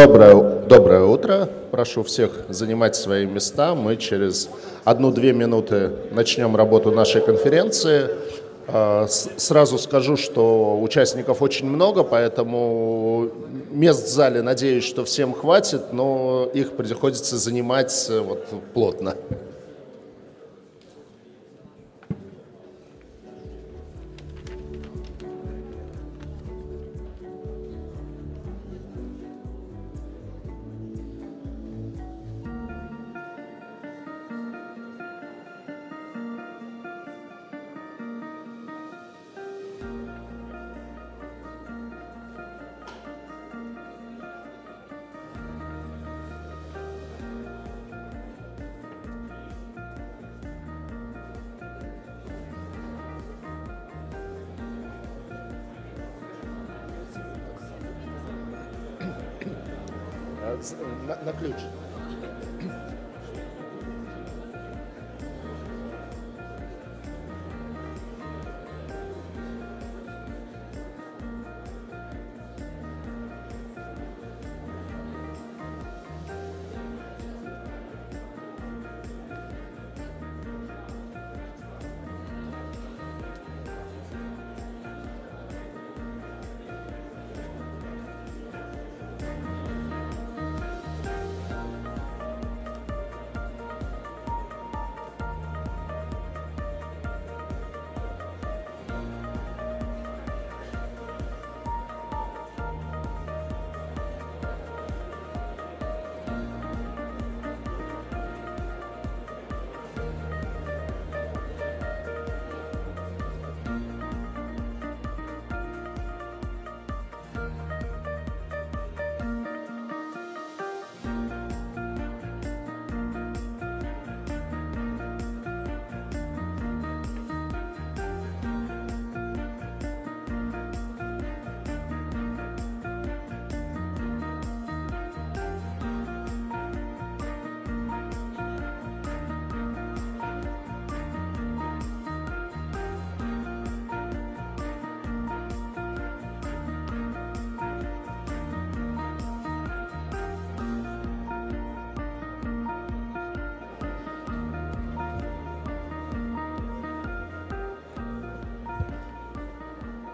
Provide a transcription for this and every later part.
Доброе, доброе утро. Прошу всех занимать свои места. Мы через одну-две минуты начнем работу нашей конференции. А, сразу скажу, что участников очень много, поэтому мест в зале, надеюсь, что всем хватит, но их приходится занимать э, вот, плотно.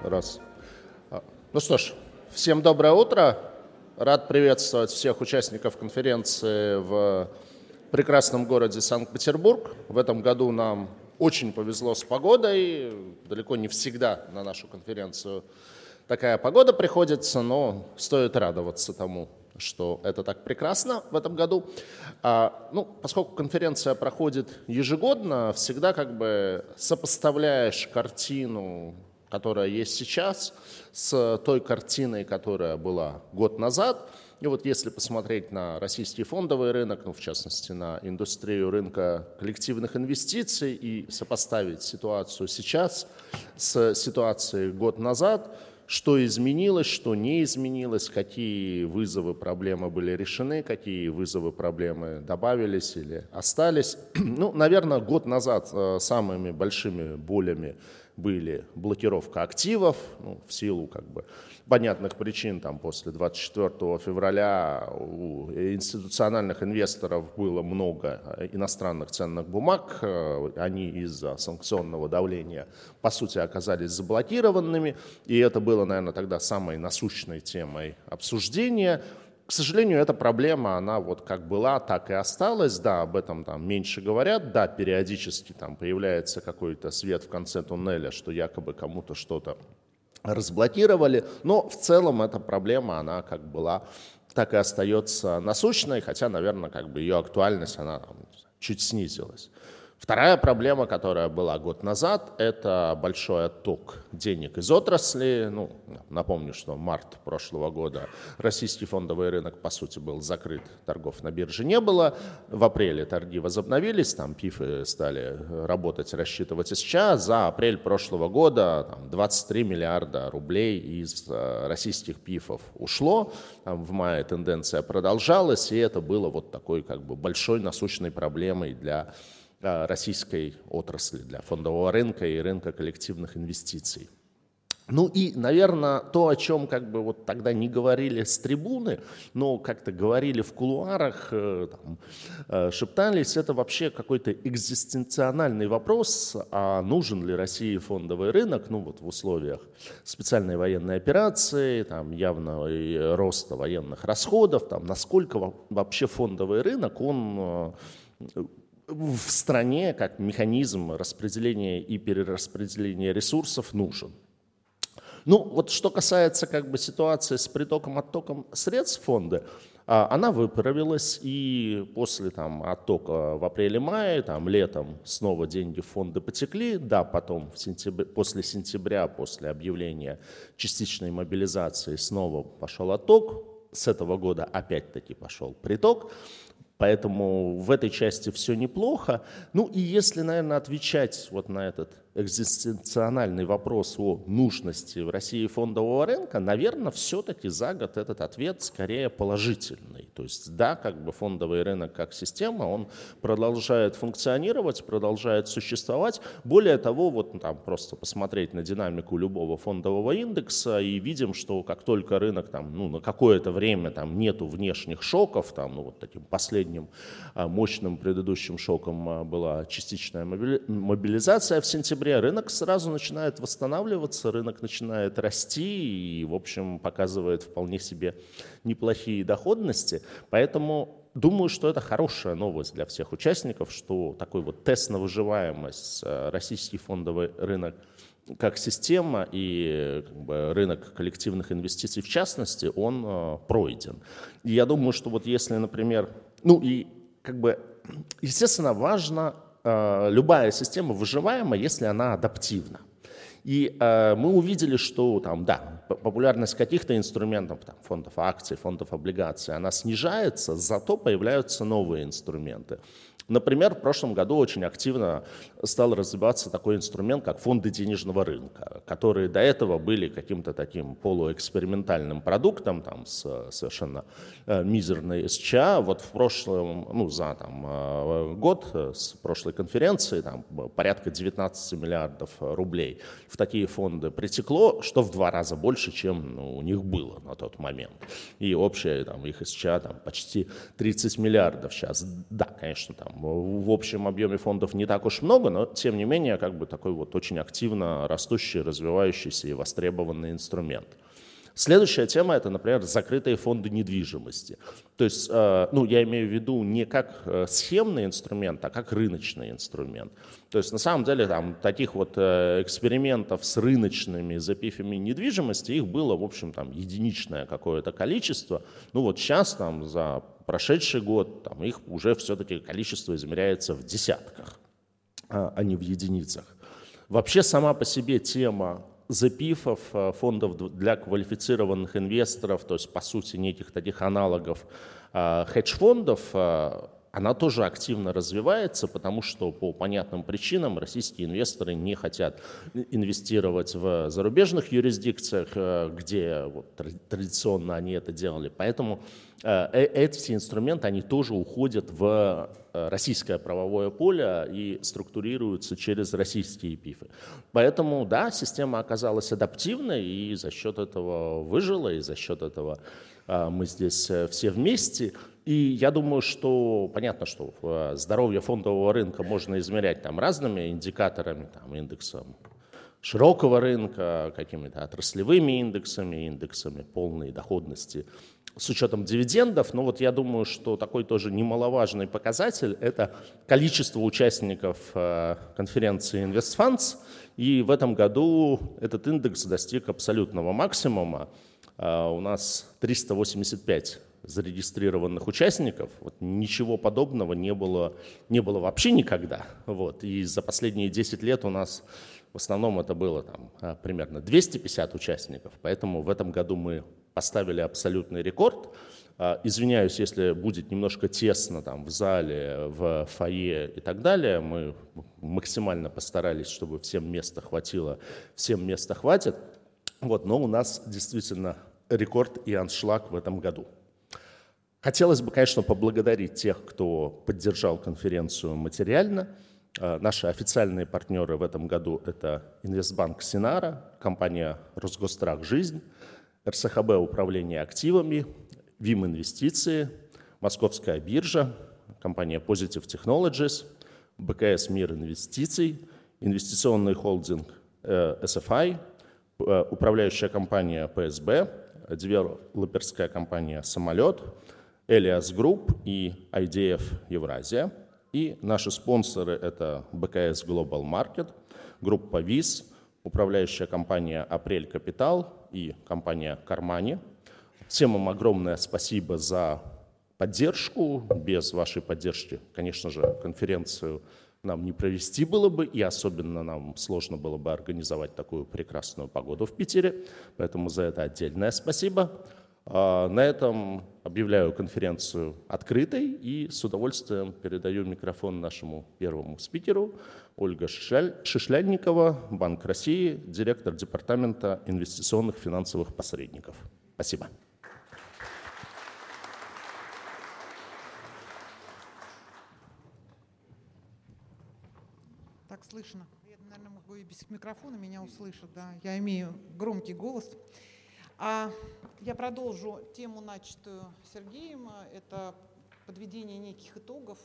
Раз. А, ну что ж, всем доброе утро. Рад приветствовать всех участников конференции в прекрасном городе Санкт-Петербург. В этом году нам очень повезло с погодой. Далеко не всегда на нашу конференцию такая погода приходится, но стоит радоваться тому, что это так прекрасно в этом году. А, ну, поскольку конференция проходит ежегодно, всегда как бы сопоставляешь картину которая есть сейчас, с той картиной, которая была год назад. И вот если посмотреть на российский фондовый рынок, ну, в частности, на индустрию рынка коллективных инвестиций и сопоставить ситуацию сейчас с ситуацией год назад, что изменилось, что не изменилось, какие вызовы, проблемы были решены, какие вызовы, проблемы добавились или остались. Ну, наверное, год назад э, самыми большими болями были блокировка активов, ну, в силу как бы понятных причин, там после 24 февраля у институциональных инвесторов было много иностранных ценных бумаг, они из-за санкционного давления, по сути, оказались заблокированными, и это было, наверное, тогда самой насущной темой обсуждения – к сожалению, эта проблема, она вот как была, так и осталась. Да, об этом там меньше говорят. Да, периодически там появляется какой-то свет в конце туннеля, что якобы кому-то что-то разблокировали. Но в целом эта проблема, она как была, так и остается насущной, хотя, наверное, как бы ее актуальность, она чуть снизилась. Вторая проблема, которая была год назад, это большой отток денег из отрасли. Ну, напомню, что март прошлого года российский фондовый рынок, по сути, был закрыт, торгов на бирже не было. В апреле торги возобновились, там пифы стали работать, рассчитывать сейчас. За апрель прошлого года там, 23 миллиарда рублей из э, российских пифов ушло. Там, в мае тенденция продолжалась, и это было вот такой как бы большой насущной проблемой для российской отрасли, для фондового рынка и рынка коллективных инвестиций. Ну и, наверное, то, о чем как бы вот тогда не говорили с трибуны, но как-то говорили в кулуарах, э, там, э, шептались, это вообще какой-то экзистенциональный вопрос, а нужен ли России фондовый рынок, ну вот в условиях специальной военной операции, там явного роста военных расходов, там, насколько вообще фондовый рынок, он э, в стране как механизм распределения и перераспределения ресурсов нужен. Ну, вот что касается как бы ситуации с притоком-оттоком средств фонда, а, она выправилась, и после там, оттока в апреле-мае, там, летом снова деньги в фонды потекли, да, потом в сентябре, после сентября, после объявления частичной мобилизации снова пошел отток, с этого года опять-таки пошел приток, поэтому в этой части все неплохо. Ну и если, наверное, отвечать вот на этот экзистенциональный вопрос о нужности в России фондового рынка, наверное, все-таки за год этот ответ скорее положительный. То есть да, как бы фондовый рынок как система, он продолжает функционировать, продолжает существовать. Более того, вот там просто посмотреть на динамику любого фондового индекса и видим, что как только рынок там, ну, на какое-то время там нету внешних шоков, там, ну, вот таким последним а, мощным предыдущим шоком а, была частичная мобилизация в сентябре, сентябре рынок сразу начинает восстанавливаться, рынок начинает расти и, в общем, показывает вполне себе неплохие доходности. Поэтому думаю, что это хорошая новость для всех участников, что такой вот тест на выживаемость э, российский фондовый рынок как система и как бы, рынок коллективных инвестиций в частности, он э, пройден. И я думаю, что вот если, например, ну и как бы, естественно, важно любая система выживаема, если она адаптивна. И э, мы увидели, что там, да, популярность каких-то инструментов, там, фондов акций, фондов облигаций, она снижается, зато появляются новые инструменты. Например, в прошлом году очень активно стал развиваться такой инструмент, как фонды денежного рынка, которые до этого были каким-то таким полуэкспериментальным продуктом там, с совершенно э, мизерной СЧА. Вот в прошлом, ну, за там, э, год э, с прошлой конференции там, порядка 19 миллиардов рублей в такие фонды притекло, что в два раза больше, чем ну, у них было на тот момент. И общая там, их СЧА там, почти 30 миллиардов сейчас. Да, конечно, там в общем объеме фондов не так уж много, но тем не менее как бы такой вот очень активно растущий, развивающийся и востребованный инструмент. Следующая тема – это, например, закрытые фонды недвижимости. То есть, э, ну, я имею в виду не как э, схемный инструмент, а как рыночный инструмент. То есть, на самом деле, там, таких вот э, экспериментов с рыночными запифами недвижимости, их было, в общем, там, единичное какое-то количество. Ну, вот сейчас, там, за прошедший год, там, их уже все-таки количество измеряется в десятках, а, а не в единицах. Вообще, сама по себе тема запифов, э, фондов для квалифицированных инвесторов, то есть, по сути, неких таких аналогов э, хедж-фондов, она тоже активно развивается, потому что по понятным причинам российские инвесторы не хотят инвестировать в зарубежных юрисдикциях, где вот, традиционно они это делали. Поэтому эти инструменты, они тоже уходят в российское правовое поле и структурируются через российские ПИФы. Поэтому, да, система оказалась адаптивной и за счет этого выжила, и за счет этого мы здесь э, все вместе. И я думаю, что понятно, что э, здоровье фондового рынка можно измерять там разными индикаторами, там, индексом широкого рынка, какими-то отраслевыми индексами, индексами полной доходности с учетом дивидендов. Но вот я думаю, что такой тоже немаловажный показатель – это количество участников э, конференции InvestFunds. И в этом году этот индекс достиг абсолютного максимума. Э, у нас 385 зарегистрированных участников. Вот ничего подобного не было, не было вообще никогда. Вот. И за последние 10 лет у нас в основном это было там, э, примерно 250 участников. Поэтому в этом году мы поставили абсолютный рекорд. А, извиняюсь, если будет немножко тесно там в зале, в фойе и так далее. Мы максимально постарались, чтобы всем места хватило, всем места хватит. Вот, но у нас действительно рекорд и аншлаг в этом году. Хотелось бы, конечно, поблагодарить тех, кто поддержал конференцию материально. Наши официальные партнеры в этом году – это Инвестбанк Синара, компания Росгострах «Жизнь», РСХБ «Управление активами», ВИМ «Инвестиции», Московская биржа, компания Positive Technologies, БКС «Мир инвестиций», инвестиционный холдинг SFI, управляющая компания ПСБ, девелоперская компания «Самолет», Элиас Групп и IDF Евразия. И наши спонсоры – это БКС Global Market, группа ВИС, управляющая компания «Апрель Капитал» и компания «CarMoney». Всем им огромное спасибо за поддержку. Без вашей поддержки, конечно же, конференцию нам не провести было бы, и особенно нам сложно было бы организовать такую прекрасную погоду в Питере. Поэтому за это отдельное спасибо. А, на этом объявляю конференцию открытой и с удовольствием передаю микрофон нашему первому спикеру Ольга Шишлянникова, Банк России, директор Департамента инвестиционных финансовых посредников. Спасибо. Так слышно. Я, наверное, могу и без микрофона меня услышат. Да. Я имею громкий голос. А я продолжу тему, начатую Сергеем. Это подведение неких итогов.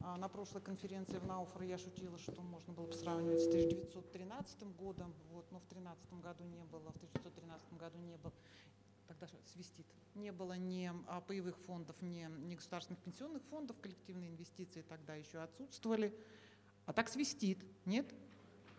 А, на прошлой конференции в Науфор я шутила, что можно было бы сравнивать с 1913 годом, вот, но в 2013 году не было, в 1913 году не было, тогда свистит, не было ни а, паевых фондов, ни, ни государственных пенсионных фондов, коллективные инвестиции тогда еще отсутствовали. А так свистит, нет?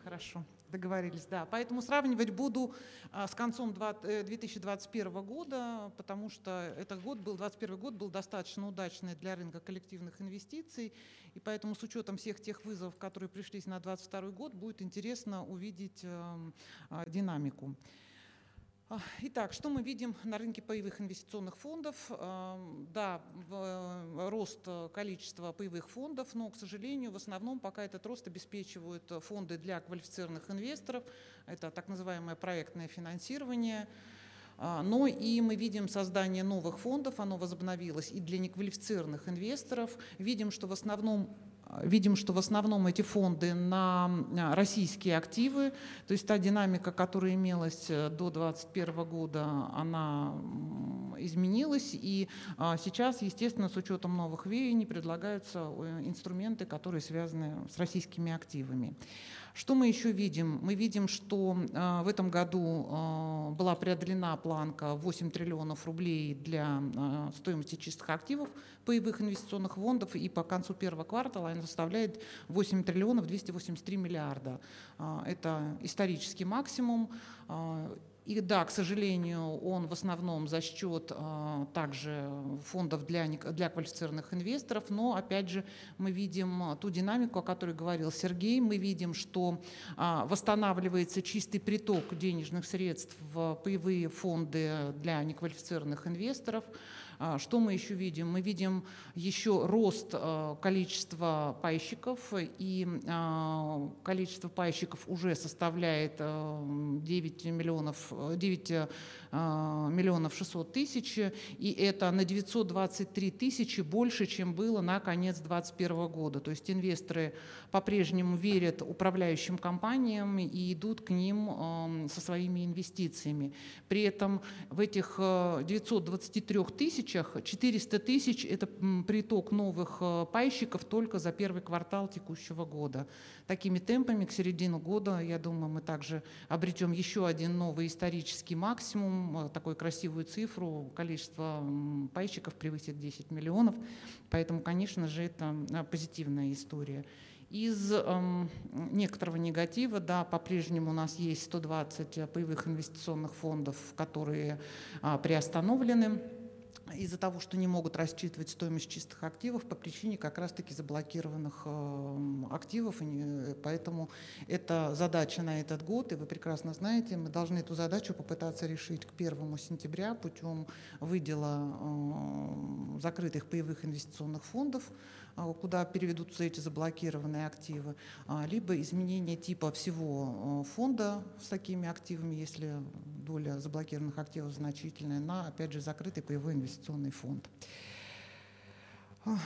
Хорошо, договорились, да. Поэтому сравнивать буду а, с концом 2021 э, года, потому что этот год был, 2021 год был достаточно удачный для рынка коллективных инвестиций, и поэтому с учетом всех тех вызовов, которые пришлись на 2022 год, будет интересно увидеть эм, а, динамику. Итак, что мы видим на рынке паевых инвестиционных фондов? Да, э, рост количества паевых фондов, но, к сожалению, в основном пока этот рост обеспечивают фонды для квалифицированных инвесторов. Это так называемое проектное финансирование. Но и мы видим создание новых фондов, оно возобновилось и для неквалифицированных инвесторов. Видим, что в основном Видим, что в основном эти фонды на российские активы, то есть та динамика, которая имелась э, до 2021 года, она изменилась, и а, сейчас, естественно, с учетом новых веяний предлагаются э, инструменты, которые связаны с российскими активами. Что мы еще видим? Мы видим, что э, в этом году э, была преодолена планка 8 триллионов рублей для э, стоимости чистых активов паевых инвестиционных фондов, и по концу первого квартала она составляет 8 триллионов 283 миллиарда. Это исторический максимум. И да, к сожалению, он в основном за счет а, также фондов для, для квалифицированных инвесторов, но опять же мы видим ту динамику, о которой говорил Сергей, мы видим, что а, восстанавливается чистый приток денежных средств в паевые фонды для неквалифицированных инвесторов, а, что мы еще видим? Мы видим еще рост а, количества пайщиков, и а, количество пайщиков уже составляет 9 миллионов, 9 миллионов 600 тысяч, и это на 923 тысячи больше, чем было на конец 2021 года. То есть инвесторы по-прежнему верят управляющим компаниям и идут к ним со своими инвестициями. При этом в этих 923 тысяч тысячах, 400 тысяч – это приток новых э, пайщиков только за первый квартал текущего года. Такими темпами к середине года, я думаю, мы также обретем еще один новый исторический максимум, э, такую красивую цифру, количество пайщиков превысит 10 миллионов, поэтому, конечно же, это э, позитивная история. Из э, некоторого негатива, да, по-прежнему у нас есть 120 паевых инвестиционных фондов, которые э, приостановлены из-за того, что не могут рассчитывать стоимость чистых активов по причине как раз-таки заблокированных э, активов. И поэтому это задача на этот год, и вы прекрасно знаете, мы должны эту задачу попытаться решить к 1 сентября путем выдела э, закрытых паевых инвестиционных фондов куда переведутся эти заблокированные активы, а, либо изменение типа всего а, фонда с такими активами, если доля заблокированных активов значительная, на, опять же, закрытый паевой инвестиционный фонд. А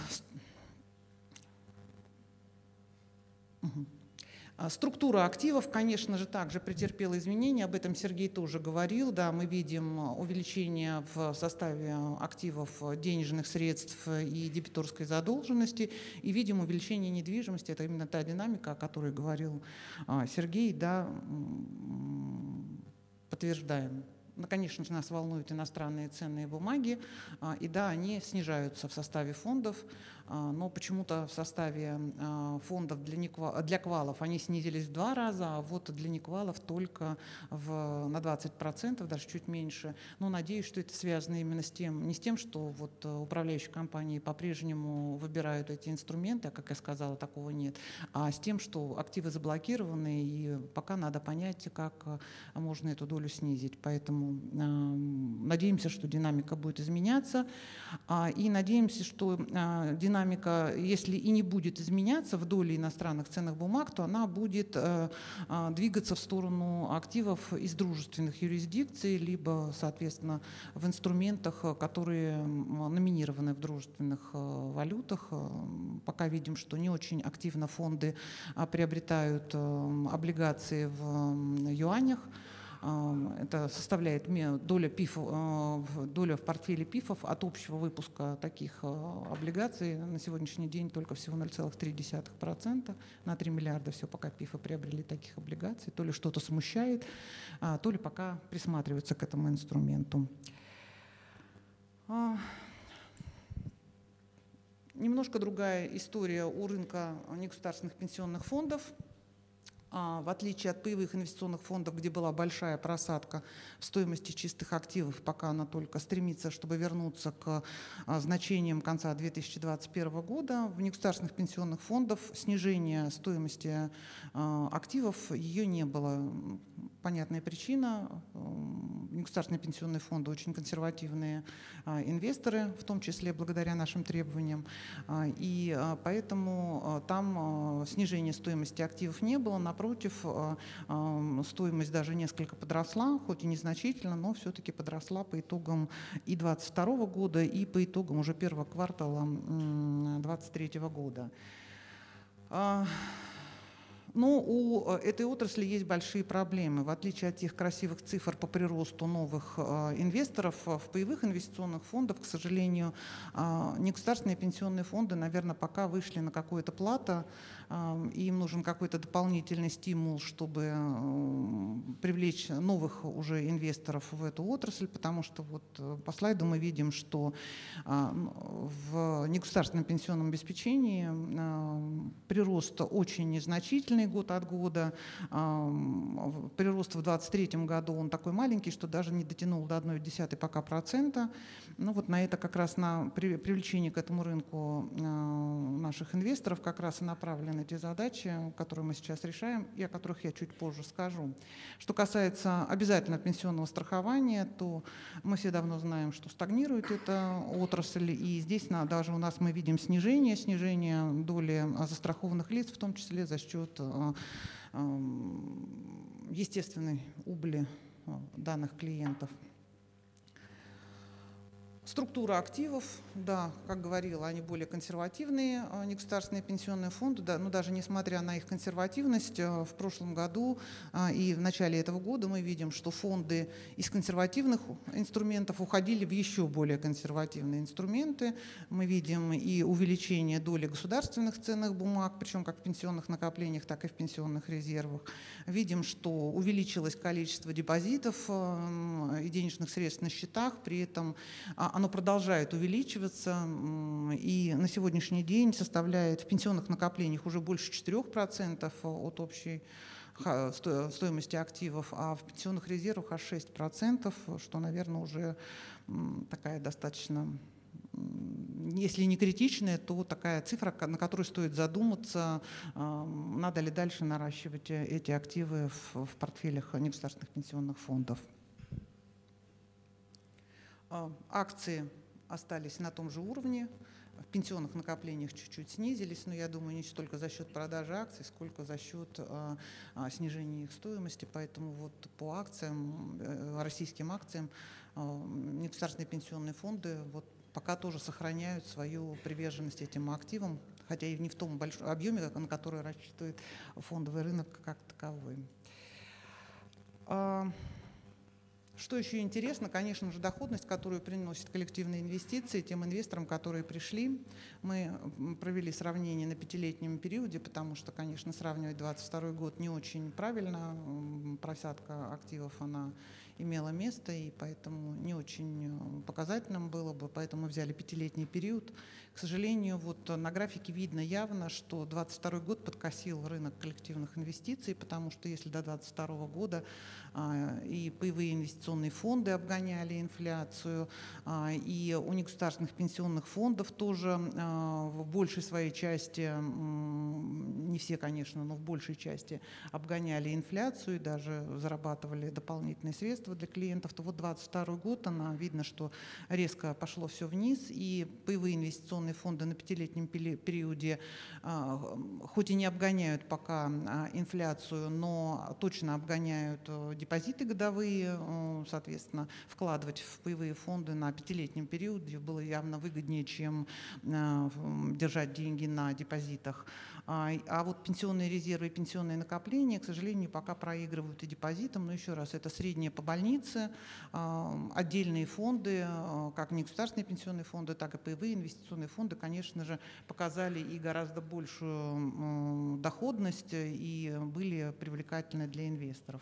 структура активов, конечно же, также претерпела изменения, об этом Сергей тоже говорил. Да, мы видим увеличение в составе активов денежных средств и дебиторской задолженности, и видим увеличение недвижимости. Это именно та динамика, о которой говорил а, Сергей, да, подтверждаем. Ну, конечно же, нас волнуют иностранные ценные бумаги, а, и да, они снижаются в составе фондов. А, но почему-то в составе а, фондов для, неква, для квалов они снизились в два раза, а вот для неквалов только в, на 20%, даже чуть меньше. Но надеюсь, что это связано именно с тем, не с тем, что вот управляющие компании по-прежнему выбирают эти инструменты, а, как я сказала, такого нет, а с тем, что активы заблокированы, и пока надо понять, как можно эту долю снизить. Поэтому э, надеемся, что динамика будет изменяться, э, и надеемся, что э, динамика динамика, если и не будет изменяться в доле иностранных ценных бумаг, то она будет э, э, двигаться в сторону активов из дружественных юрисдикций, либо, соответственно, в инструментах, которые номинированы в дружественных э, валютах. Пока видим, что не очень активно фонды приобретают облигации в юанях. Это составляет доля, ПИФ, а, доля в портфеле ПИФов от общего выпуска таких а, облигаций на сегодняшний день только всего 0,3%. На 3 миллиарда все пока ПИФы приобрели таких облигаций. То ли что-то смущает, а, то ли пока присматриваются к этому инструменту. Немножко другая история у рынка негосударственных пенсионных фондов – а, в отличие от паевых инвестиционных фондов, где была большая просадка в стоимости чистых активов, пока она только стремится, чтобы вернуться к а, значениям конца 2021 года, в негосударственных пенсионных фондах снижение стоимости а, активов ее не было. Понятная причина. Негосударственные пенсионные фонды очень консервативные инвесторы, в том числе благодаря нашим требованиям. И поэтому там снижения стоимости активов не было. Напротив, стоимость даже несколько подросла, хоть и незначительно, но все-таки подросла по итогам и 2022 года, и по итогам уже первого квартала 2023 года. Но у э, этой отрасли есть большие проблемы. В отличие от тех красивых цифр по приросту новых э, инвесторов, э, в паевых инвестиционных фондах, к сожалению, негосударственные пенсионные фонды, наверное, пока вышли на какое-то плато, им нужен какой-то дополнительный стимул, чтобы привлечь новых уже инвесторов в эту отрасль, потому что вот по слайду мы видим, что в негосударственном пенсионном обеспечении прирост очень незначительный, год от года. Прирост в 2023 году он такой маленький, что даже не дотянул до 1,1 пока процента. Ну вот на это как раз на привлечение к этому рынку наших инвесторов как раз и направлены те задачи, которые мы сейчас решаем и о которых я чуть позже скажу. Что касается обязательного пенсионного страхования, то мы все давно знаем, что стагнирует эта отрасль, и здесь даже у нас мы видим снижение, снижение доли застрахованных лиц, в том числе за счет Э, естественной убыли э, данных клиентов. Структура активов, да, как говорила, они более консервативные, а, негосударственные пенсионные фонды, да, но даже несмотря на их консервативность, а, в прошлом году а, и в начале этого года мы видим, что фонды из консервативных инструментов уходили в еще более консервативные инструменты. Мы видим и увеличение доли государственных ценных бумаг, причем как в пенсионных накоплениях, так и в пенсионных резервах. Видим, что увеличилось количество депозитов и денежных средств на счетах, при этом оно продолжает увеличиваться и на сегодняшний день составляет в пенсионных накоплениях уже больше 4% от общей стоимости активов, а в пенсионных резервах аж 6%, что, наверное, уже такая достаточно если не критичная, то такая цифра, на которую стоит задуматься, надо ли дальше наращивать эти активы в портфелях негосударственных пенсионных фондов. А, акции остались на том же уровне, в пенсионных накоплениях чуть-чуть снизились, но я думаю, не столько за счет продажи акций, сколько за счет а, а, снижения их стоимости. Поэтому вот по акциям, э, российским акциям, а, негосударственные пенсионные фонды вот пока тоже сохраняют свою приверженность этим активам, хотя и не в том большом объеме, на который рассчитывает фондовый рынок как таковой. Что еще интересно, конечно же, доходность, которую приносят коллективные инвестиции тем инвесторам, которые пришли. Мы провели сравнение на пятилетнем периоде, потому что, конечно, сравнивать 2022 год не очень правильно. Просадка активов, она имела место, и поэтому не очень показательным было бы, поэтому мы взяли пятилетний период. К сожалению, вот на графике видно явно, что 2022 год подкосил рынок коллективных инвестиций, потому что если до 2022 года а, и паевые инвестиционные фонды обгоняли инфляцию, а, и у негосударственных пенсионных фондов тоже а, в большей своей части, не все, конечно, но в большей части обгоняли инфляцию и даже зарабатывали дополнительные средства для клиентов, то вот 2022 год, она видно, что резко пошло все вниз, и паевые инвестиционные пенсионные фонды на пятилетнем периоде а, хоть и не обгоняют пока а, инфляцию, но точно обгоняют э, депозиты годовые, э, соответственно, вкладывать в паевые фонды на пятилетнем периоде было явно выгоднее, чем э, держать деньги на депозитах. А, а вот пенсионные резервы и пенсионные накопления, к сожалению, пока проигрывают и депозитам. Но еще раз, это среднее по больнице, отдельные фонды, как не государственные пенсионные фонды, так и паевые инвестиционные фонды, конечно же, показали и гораздо большую доходность и были привлекательны для инвесторов.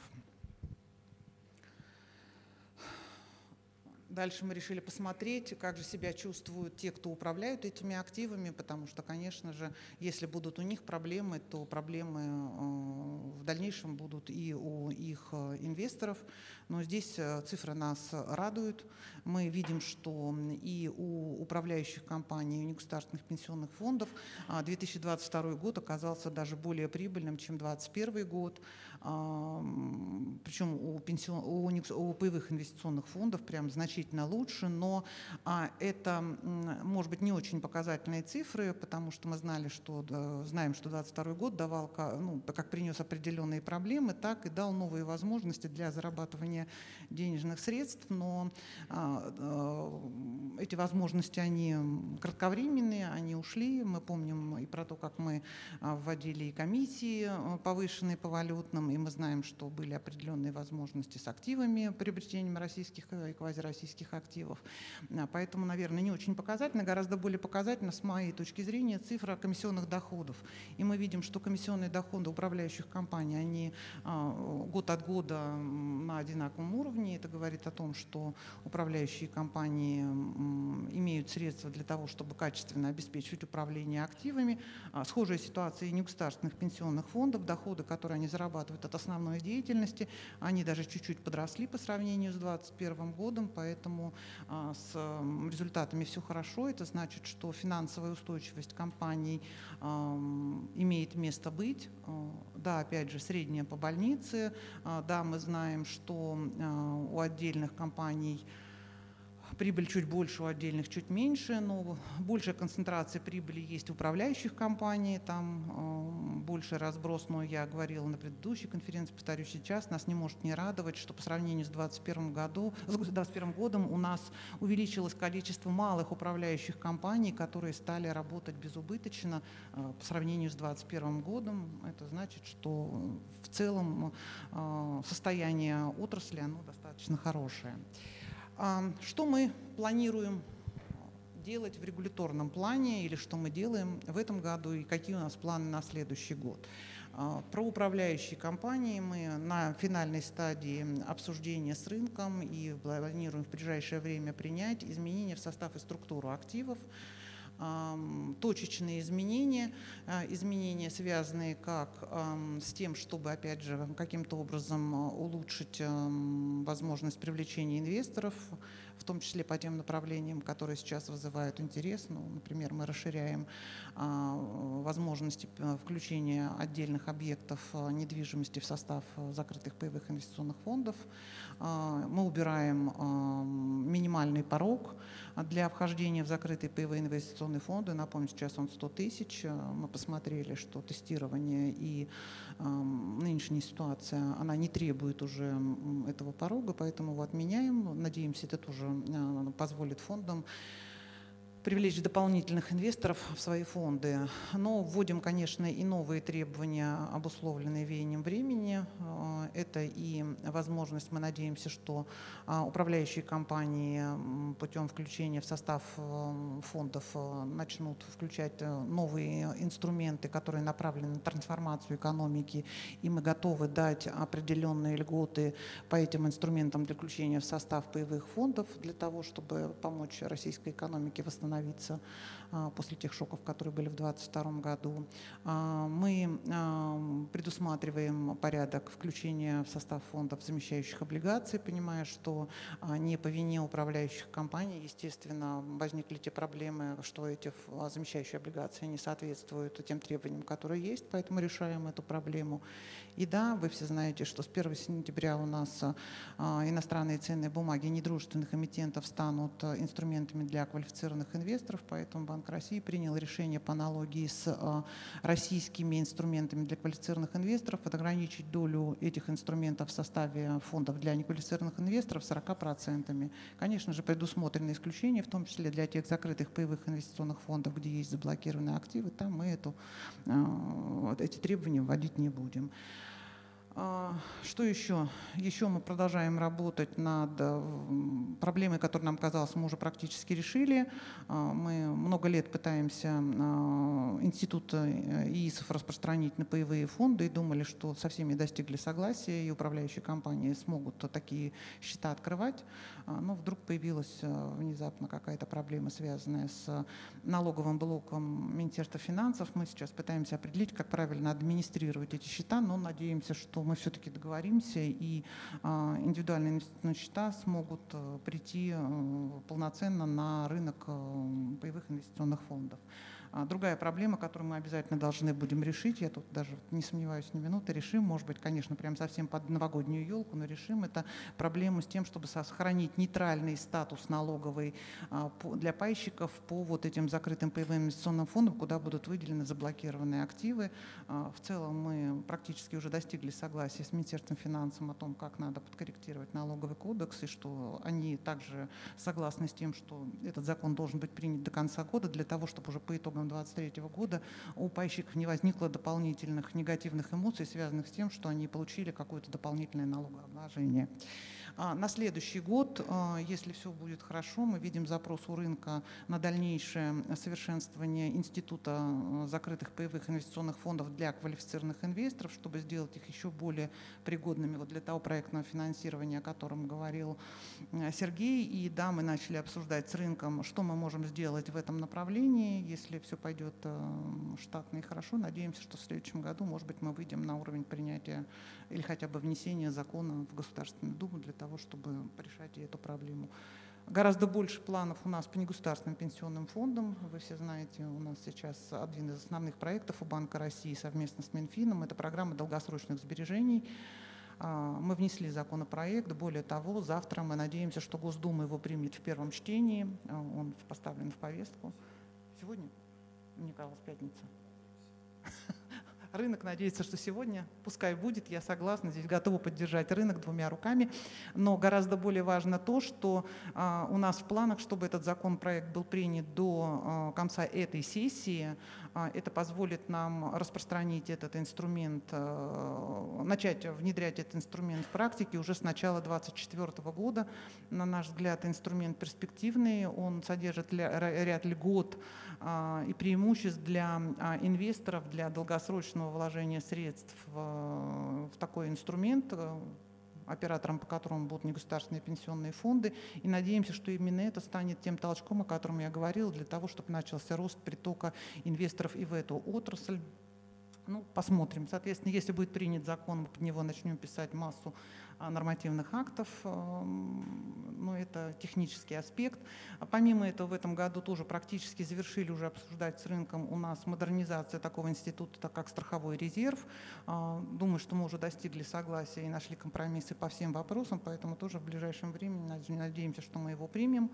Дальше мы решили посмотреть, как же себя чувствуют те, кто управляют этими активами, потому что, конечно же, если будут у них проблемы, то проблемы э, в дальнейшем будут и у их э, инвесторов. Но здесь э, цифры нас радуют. Мы видим, что и у управляющих компаний, и у негосударственных пенсионных фондов 2022 год оказался даже более прибыльным, чем 2021 год. Причем у, пенсион, у, у паевых инвестиционных фондов прям значительно лучше, но а, это, может быть, не очень показательные цифры, потому что мы знали, что, знаем, что 2022 год давал, ну, как принес определенные проблемы, так и дал новые возможности для зарабатывания денежных средств, но а, а, эти возможности, они кратковременные, они ушли. Мы помним и про то, как мы вводили и комиссии повышенные по валютным, и мы знаем, что были определенные возможности с активами, приобретением российских и квазироссийских активов. А, поэтому, наверное, не очень показательно, гораздо более показательно, с моей точки зрения, цифра комиссионных доходов. И мы видим, что комиссионные доходы управляющих компаний, они а, год от года на одинаковом уровне. Это говорит о том, что управляющие компании имеют средства для того, чтобы качественно обеспечивать управление активами. А, схожая ситуация и негосударственных пенсионных фондов, доходы, которые они зарабатывают от основной деятельности. Они даже чуть-чуть подросли по сравнению с 2021 годом, поэтому а, с результатами все хорошо. Это значит, что финансовая устойчивость компаний имеет место быть. А, да, опять же, средняя по больнице. А, да, мы знаем, что у отдельных компаний Прибыль чуть больше у отдельных, чуть меньше, но большая концентрация прибыли есть в управляющих компаниях, там э, больше разброс, но я говорила на предыдущей конференции, повторюсь сейчас, нас не может не радовать, что по сравнению с 2021 году, с 2021 годом у нас увеличилось количество малых управляющих компаний, которые стали работать безубыточно э, по сравнению с 2021 годом. Это значит, что в целом э, состояние отрасли оно достаточно хорошее. Что мы планируем делать в регуляторном плане или что мы делаем в этом году и какие у нас планы на следующий год. А, про управляющие компании мы на финальной стадии обсуждения с рынком и планируем в ближайшее время принять изменения в состав и структуру активов, точечные изменения, а, изменения, связанные как с тем, чтобы, опять же, каким-то образом а, улучшить возможность привлечения инвесторов, в том числе по тем направлениям, которые сейчас вызывают интерес. Ну, например, мы расширяем а, возможности э, включения отдельных объектов э, недвижимости в состав э, закрытых паевых инвестиционных фондов. Мы убираем минимальный порог для вхождения в закрытые паевые инвестиционные фонды. Напомню, сейчас он 100 тысяч. Мы посмотрели, что тестирование и нынешняя ситуация, она не требует уже этого порога, поэтому его отменяем. Надеемся, это тоже позволит фондам привлечь дополнительных инвесторов в свои фонды. Но вводим, конечно, и новые требования, обусловленные веянием времени. Э, это и возможность, мы надеемся, что э, управляющие компании путем включения в состав э, фондов начнут включать новые инструменты, которые направлены на трансформацию экономики, и мы готовы дать определенные льготы по этим инструментам для включения в состав паевых фондов для того, чтобы помочь российской экономике восстановиться а, после тех шоков, которые были в 2022 году. А, мы а, предусматриваем порядок включения в состав фондов замещающих облигаций, понимая, что не по вине управляющих компаний, естественно, возникли те проблемы, что эти замещающие облигации не соответствуют тем требованиям, которые есть, поэтому решаем эту проблему. И да, вы все знаете, что с 1 сентября у нас иностранные ценные бумаги недружественных эмитентов станут инструментами для квалифицированных инвесторов, поэтому Банк России принял решение по аналогии с а, российскими инструментами для квалифицированных инвесторов ограничить долю этих инструментов в составе фондов для неквалифицированных инвесторов 40%. Конечно же, предусмотрены исключения, в том числе для тех закрытых паевых инвестиционных фондов, где есть заблокированные активы, там мы эту, а, эти требования вводить не будем. А, что еще? Еще мы продолжаем работать над э, проблемой, которая нам казалось, мы уже практически решили. А, мы много лет пытаемся а, институт э, ИИСов распространить на паевые фонды и думали, что со всеми достигли согласия, и управляющие компании смогут такие счета открывать. Но вдруг появилась э, внезапно какая-то проблема, связанная с налоговым блоком Министерства финансов. Мы сейчас пытаемся определить, как правильно администрировать эти счета, но надеемся, что мы все-таки договоримся, и а, индивидуальные инвестиционные счета смогут э, прийти э, полноценно на рынок боевых инвестиционных фондов. А другая проблема, которую мы обязательно должны будем решить, я тут даже не сомневаюсь ни минуты, решим, может быть, конечно, прям совсем под новогоднюю елку, но решим, это проблему с тем, чтобы сохранить нейтральный статус налоговый а, для пайщиков по вот этим закрытым паевым инвестиционным фондам, куда будут выделены заблокированные активы. А, в целом мы практически уже достигли согласия с Министерством финансов о том, как надо подкорректировать налоговый кодекс, и что они также согласны с тем, что этот закон должен быть принят до конца года для того, чтобы уже по итогам итогам 2023 года у пайщиков не возникло дополнительных негативных эмоций, связанных с тем, что они получили какое-то дополнительное налогообложение. А на следующий год, а, если все будет хорошо, мы видим запрос у рынка на дальнейшее совершенствование института а, закрытых паевых инвестиционных фондов для квалифицированных инвесторов, чтобы сделать их еще более пригодными вот для того проектного финансирования, о котором говорил Сергей. И да, мы начали обсуждать с рынком, что мы можем сделать в этом направлении. Если все пойдет штатно и хорошо, надеемся, что в следующем году, может быть, мы выйдем на уровень принятия или хотя бы внесения закона в Государственную Думу для того, чтобы решать эту проблему. Гораздо больше планов у нас по негосударственным пенсионным фондам. Вы все знаете, у нас сейчас один из основных проектов у Банка России совместно с Минфином – это программа долгосрочных сбережений. А, мы внесли законопроект. Более того, завтра мы надеемся, что Госдума его примет в первом чтении. А, он поставлен в повестку. Сегодня? Мне казалось, пятница. Рынок надеется, что сегодня, пускай будет, я согласна, здесь готова поддержать рынок двумя руками. Но гораздо более важно то, что а, у нас в планах, чтобы этот законопроект был принят до а, конца этой сессии, а, это позволит нам распространить этот инструмент, начать внедрять этот инструмент в практике уже с начала 2024 года. На наш взгляд, инструмент перспективный, он содержит ряд льгот и преимуществ для инвесторов, для долгосрочного вложения средств в такой инструмент, оператором, по которому будут негосударственные пенсионные фонды. И надеемся, что именно это станет тем толчком, о котором я говорила, для того, чтобы начался рост притока инвесторов и в эту отрасль. Ну, посмотрим. Соответственно, если будет принят закон, мы под него начнем писать массу нормативных актов, эм, но ну, это технический аспект. А помимо этого, в этом году тоже практически завершили уже обсуждать с рынком у нас модернизация такого института, как страховой резерв. А, думаю, что мы уже достигли согласия и нашли компромиссы по всем вопросам, поэтому тоже в ближайшем времени надеемся, что мы его примем.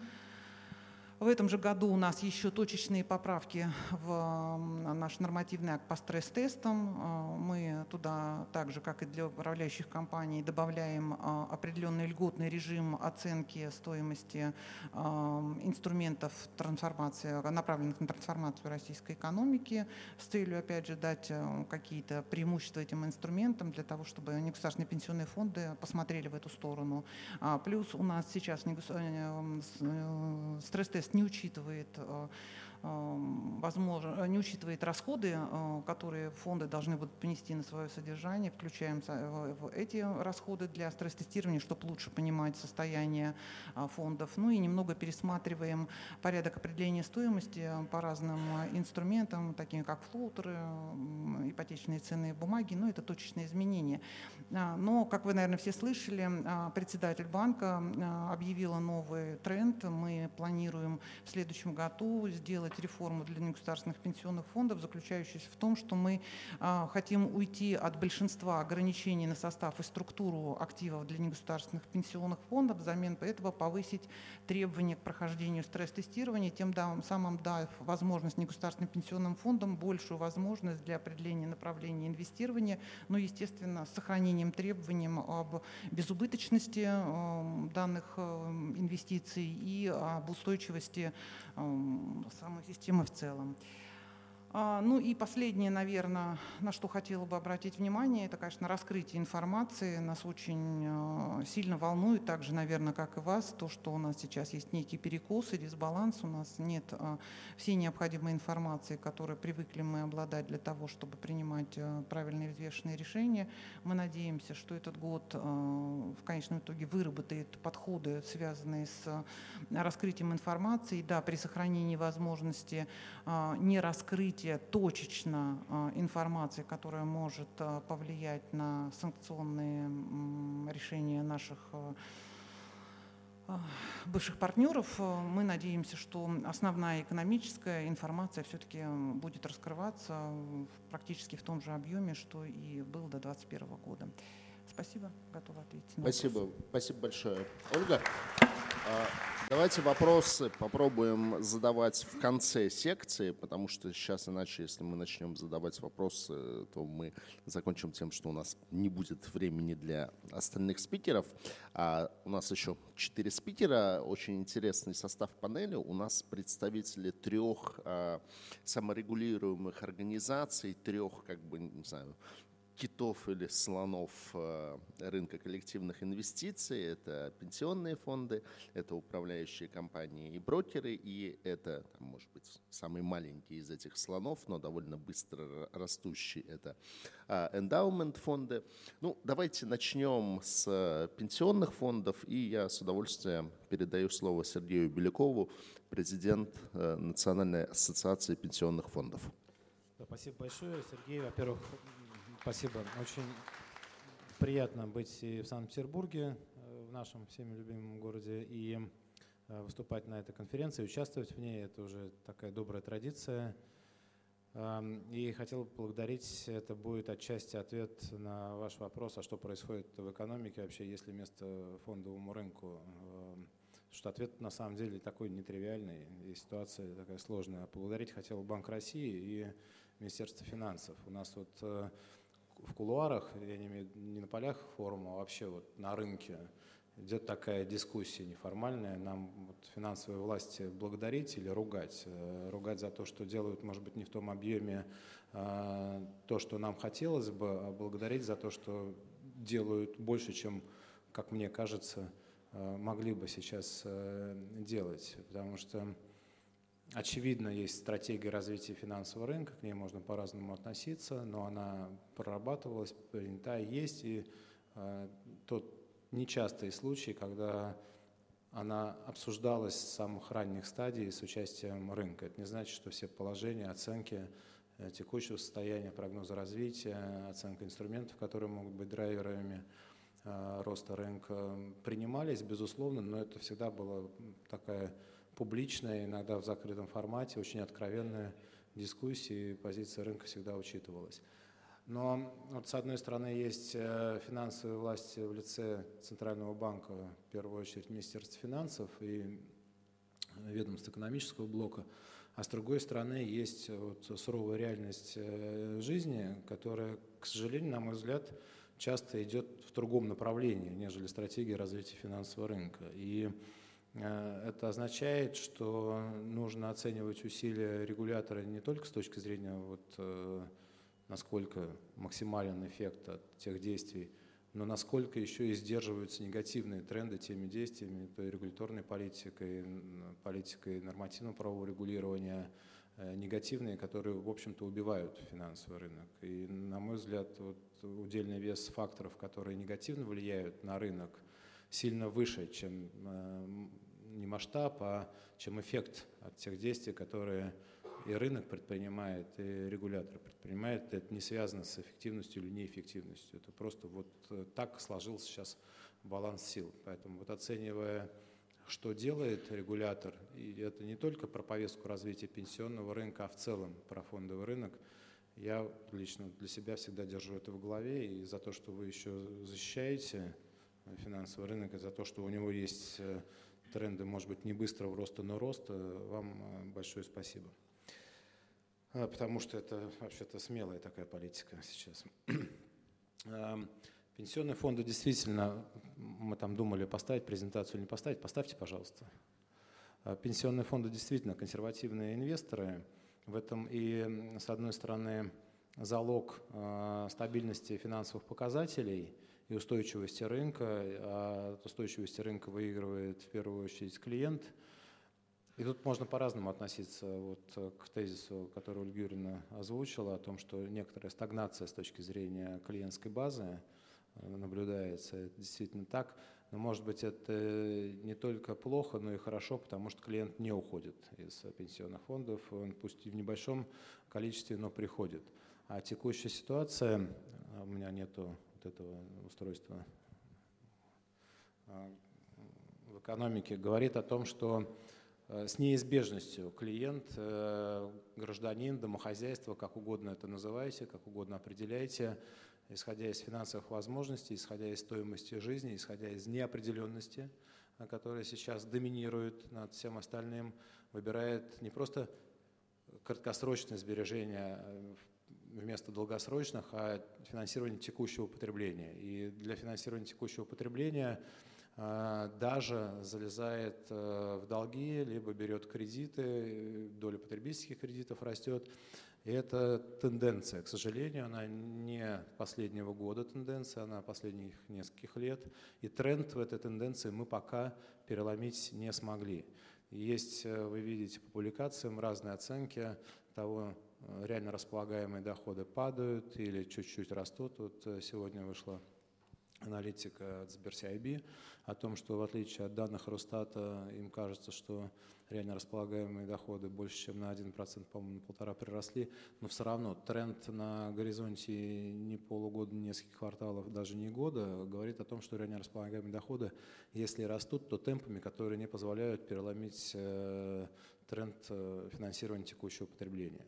В этом же году у нас еще точечные поправки в наш нормативный акт по стресс-тестам. А, мы туда, так же как и для управляющих компаний, добавляем а, определенный льготный режим оценки стоимости инструментов трансформации, направленных на трансформацию российской экономики, с целью, опять же, дать э, какие-то преимущества этим инструментам для того, чтобы негосударственные пенсионные фонды посмотрели в эту сторону. Плюс у нас сейчас э, э, стресс-тест не учитывает э, возможно, э, не учитывает расходы, э, которые фонды должны будут понести на свое содержание. Включаем эти расходы для стресс-тестирования, чтобы лучше понимать состояние э, фондов. Ну и немного пересматриваем порядок определения стоимости по разным инструментам, таким как флоутеры, ипотечные ценные бумаги. Ну это точечные изменения. А, но, как вы, наверное, все слышали, председатель банка объявила новый тренд. Мы планируем в следующем году сделать делать реформу для негосударственных пенсионных фондов, заключающуюся в том, что мы а, хотим уйти от большинства ограничений на состав и структуру активов для негосударственных пенсионных фондов, взамен этого повысить требования к прохождению стресс-тестирования, тем самым дав возможность негосударственным пенсионным фондам большую возможность для определения направления инвестирования, но, естественно, с сохранением требований об безубыточности э, данных э, инвестиций и об устойчивости самой системы в целом. А, ну и последнее, наверное, на что хотела бы обратить внимание, это, конечно, раскрытие информации. Нас очень а, сильно волнует, так же, наверное, как и вас, то, что у нас сейчас есть некий перекос и дисбаланс, у нас нет а, всей необходимой информации, которой привыкли мы обладать для того, чтобы принимать правильные взвешенные решения. Мы надеемся, что этот год в конечном итоге выработает подходы, связанные с раскрытием информации. Да, при сохранении возможности не раскрыть развитие точечно а, информации, которая может а, повлиять на санкционные решения наших а, бывших партнеров. Мы надеемся, что основная экономическая информация все-таки будет раскрываться практически в том же объеме, что и был до 2021 года. Спасибо, готова ответить. Спасибо, спасибо большое. Ольга? А, давайте вопросы попробуем задавать в конце секции, потому что сейчас иначе, если мы начнем задавать вопросы, то мы закончим тем, что у нас не будет времени для остальных спикеров. А у нас еще четыре спикера, очень интересный состав панели. У нас представители трех а, саморегулируемых организаций, трех, как бы, не знаю, китов или слонов э, рынка коллективных инвестиций. Это пенсионные фонды, это управляющие компании и брокеры, и это, там, может быть, самый маленький из этих слонов, но довольно быстро растущий, это эндаумент фонды. Ну, давайте начнем с пенсионных фондов, и я с удовольствием передаю слово Сергею Белякову, президент э, Национальной ассоциации пенсионных фондов. Спасибо большое, Сергей. Во-первых, Спасибо. Очень приятно быть и в Санкт-Петербурге, э, в нашем всеми любимом городе, и э, выступать на этой конференции, участвовать в ней. Это уже такая добрая традиция. Эм, и хотел поблагодарить, это будет отчасти ответ на ваш вопрос, а что происходит в экономике вообще, есть ли место фондовому рынку. Эм, что ответ на самом деле такой нетривиальный, и ситуация такая сложная. Поблагодарить хотел Банк России и Министерство финансов. У нас вот э, в кулуарах, я не имею не на полях форума, а вообще вот на рынке идет такая дискуссия неформальная. Нам вот, финансовые власти благодарить или ругать? Э, ругать за то, что делают, может быть, не в том объеме а, то, что нам хотелось бы, а благодарить за то, что делают больше, чем, как мне кажется, э, могли бы сейчас э, делать. Потому что Очевидно, есть стратегия развития финансового рынка, к ней можно по-разному относиться, но она прорабатывалась, принята есть, и э, тот нечастый случай, когда она обсуждалась с самых ранних стадий с участием рынка. Это не значит, что все положения, оценки э, текущего состояния, прогноза развития, оценка инструментов, которые могут быть драйверами э, роста рынка, принимались, безусловно, но это всегда была такая публичная, иногда в закрытом формате, очень откровенная дискуссия, и позиция рынка всегда учитывалась. Но вот с одной стороны есть э, финансовые власти в лице Центрального банка, в первую очередь Министерство финансов, и ведомств экономического блока. А с другой стороны, есть вот суровая реальность жизни, которая, к сожалению, на мой взгляд, часто идет в другом направлении, нежели стратегия развития финансового рынка. И Э, это означает, что нужно оценивать усилия регулятора не только с точки зрения, вот, э, насколько максимален эффект от тех действий, но насколько еще и сдерживаются негативные тренды теми действиями, той регуляторной политикой, политикой нормативного правового регулирования, э, негативные, которые, в общем-то, убивают финансовый рынок. И, на мой взгляд, вот, удельный вес факторов, которые негативно влияют на рынок, сильно выше, чем не масштаб, а чем эффект от тех действий, которые и рынок предпринимает, и регулятор предпринимает. Это не связано с эффективностью или неэффективностью. Это просто вот э, так сложился сейчас баланс сил. Поэтому вот оценивая, что делает регулятор, и это не только про повестку развития пенсионного рынка, а в целом про фондовый рынок, я лично для себя всегда держу это в голове, и за то, что вы еще защищаете финансовый рынок, и за то, что у него есть э, тренды, может быть, не быстрого роста, но роста, вам э, большое спасибо. А, потому что это вообще-то смелая такая политика сейчас. А, пенсионные фонды действительно, мы там думали поставить презентацию или не поставить, поставьте, пожалуйста. А, пенсионные фонды действительно консервативные инвесторы. В этом и, с одной стороны, залог стабильности финансовых показателей – и устойчивости рынка. А от устойчивости рынка выигрывает в первую очередь клиент. И тут можно по-разному относиться вот к тезису, который Ольга Юрьевна озвучила, о том, что некоторая стагнация с точки зрения клиентской базы э, наблюдается. Это действительно так. Но, может быть, это не только плохо, но и хорошо, потому что клиент не уходит из пенсионных фондов. Он пусть и в небольшом количестве, но приходит. А текущая ситуация, у меня нету вот этого устройства а, в экономике говорит о том, что э, с неизбежностью клиент, э, гражданин, домохозяйство, как угодно это называйте, как угодно определяйте, исходя из финансовых возможностей, исходя из стоимости жизни, исходя из неопределенности, которая сейчас доминирует над всем остальным, выбирает не просто краткосрочное сбережение э, вместо долгосрочных, а финансирование текущего потребления. И для финансирования текущего потребления а, даже залезает э, в долги, либо берет кредиты, доля потребительских кредитов растет. И это тенденция, к сожалению, она не последнего года тенденция, она последних нескольких лет. И тренд в этой тенденции мы пока переломить не смогли. Есть, э, вы видите по публикациям, разные оценки того, реально располагаемые доходы падают или чуть-чуть растут. Вот э, сегодня вышла аналитика от Сберсиайби о том, что в отличие от данных Росстата, им кажется, что реально располагаемые доходы больше, чем на 1%, по-моему, на полтора приросли, но все равно тренд на горизонте не полугода, не нескольких кварталов, даже не года, говорит о том, что реально располагаемые доходы, если растут, то темпами, которые не позволяют переломить э, тренд финансирования текущего потребления.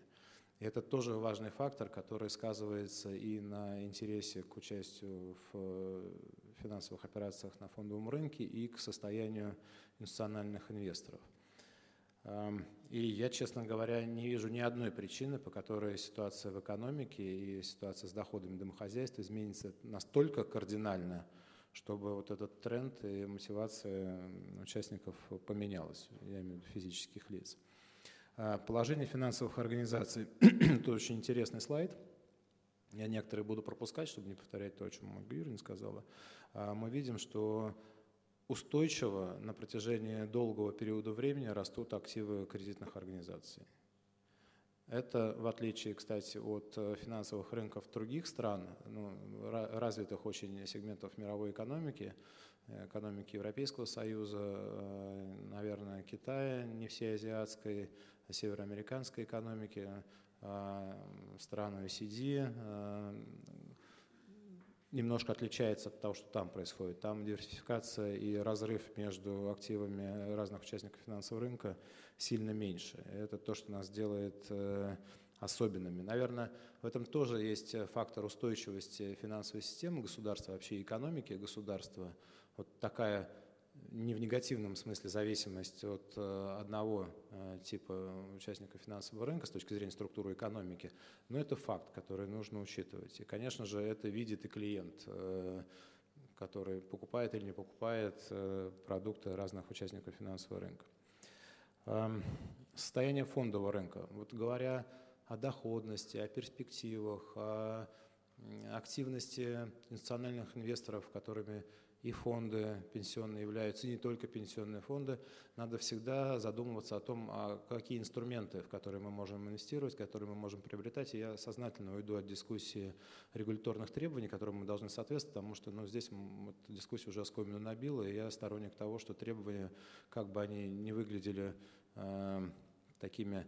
Это тоже важный фактор, который сказывается и на интересе к участию в э, финансовых операциях на фондовом рынке и к состоянию институциональных инвесторов. И я, честно говоря, не вижу ни одной причины, по которой ситуация в экономике и ситуация с доходами домохозяйства изменится настолько кардинально, чтобы вот этот тренд и мотивация участников поменялась, я имею в виду физических лиц. А, положение финансовых организаций. Это очень интересный слайд. Я некоторые буду пропускать, чтобы не повторять то, о чем Ольга сказала. А, мы видим, что устойчиво на протяжении долгого периода времени растут активы кредитных организаций. Это, в отличие, кстати, от э, финансовых рынков других стран, ну, развитых очень сегментов мировой экономики, экономики Европейского Союза, э, наверное, Китая, не всей азиатской, североамериканской экономики, а, стран OECD, а, немножко отличается от того, что там происходит. Там диверсификация и разрыв между активами разных участников финансового рынка сильно меньше. Это то, что нас делает э, особенными. Наверное, в этом тоже есть фактор устойчивости финансовой системы государства, вообще экономики государства. Вот такая не в негативном смысле зависимость от э, одного э, типа участника финансового рынка с точки зрения структуры экономики, но это факт, который нужно учитывать. И, конечно же, это видит и клиент, э, который покупает или не покупает продукты разных участников финансового рынка. Эм, состояние фондового рынка. Вот говоря о доходности, о перспективах, о активности институциональных инвесторов, которыми и фонды пенсионные являются, и не только пенсионные фонды, надо всегда задумываться о том, а какие инструменты, в которые мы можем инвестировать, которые мы можем приобретать. И я сознательно уйду от дискуссии регуляторных требований, которым мы должны соответствовать, потому что ну, здесь вот, дискуссия уже оскомину набила, и я сторонник того, что требования, как бы они не выглядели э, такими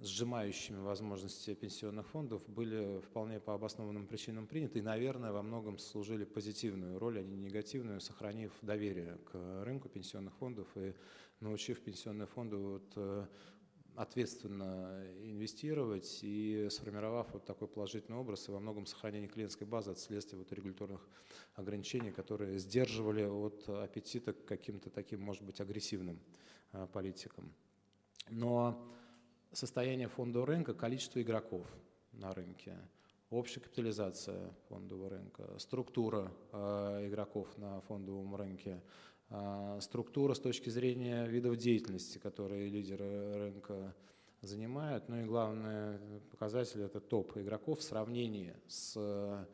сжимающими возможности пенсионных фондов были вполне по обоснованным причинам приняты и, наверное, во многом служили позитивную роль, а не негативную, сохранив доверие к рынку пенсионных фондов и научив пенсионные фонды вот, э, ответственно инвестировать и сформировав вот такой положительный образ и во многом сохранение клиентской базы от следствия вот регуляторных ограничений, которые сдерживали от аппетита к каким-то таким, может быть, агрессивным э, политикам. Но состояние фондового рынка, количество игроков на рынке, общая капитализация фондового рынка, структура э, игроков на фондовом рынке, э, структура с точки зрения видов деятельности, которые лидеры рынка занимают. Ну и главный показатель – это топ игроков в сравнении с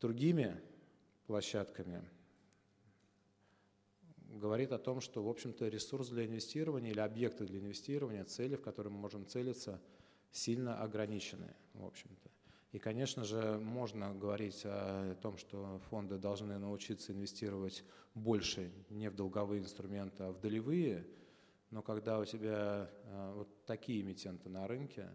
другими площадками – говорит о том, что, в общем-то, ресурс для инвестирования или объекты для инвестирования, цели, в которые мы можем целиться, сильно ограничены, в общем-то. И, конечно же, можно говорить о том, что фонды должны научиться инвестировать больше не в долговые инструменты, а в долевые, но когда у тебя а, вот такие эмитенты на рынке,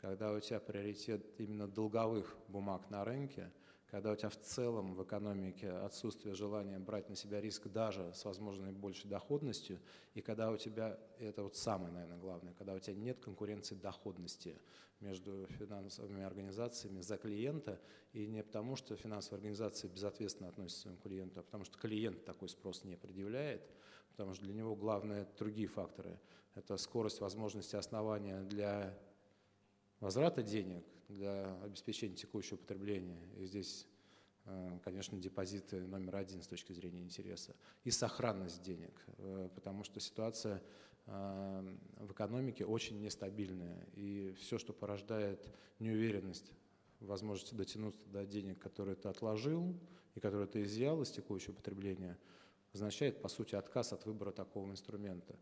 когда у тебя приоритет именно долговых бумаг на рынке – когда у тебя в целом в экономике отсутствие желания брать на себя риск даже с возможной большей доходностью, и когда у тебя, это вот самое, наверное, главное, когда у тебя нет конкуренции доходности между финансовыми организациями за клиента, и не потому, что финансовая организация безответственно относится к своему клиенту, а потому что клиент такой спрос не предъявляет, потому что для него главное другие факторы. Это скорость возможности основания для возврата денег для обеспечения текущего потребления. И здесь, э, конечно, депозиты номер один с точки зрения интереса. И сохранность денег, э, потому что ситуация э, в экономике очень нестабильная. И все, что порождает неуверенность возможности дотянуться до денег, которые ты отложил и которые ты изъял из текущего потребления, означает, по сути, отказ от выбора такого инструмента.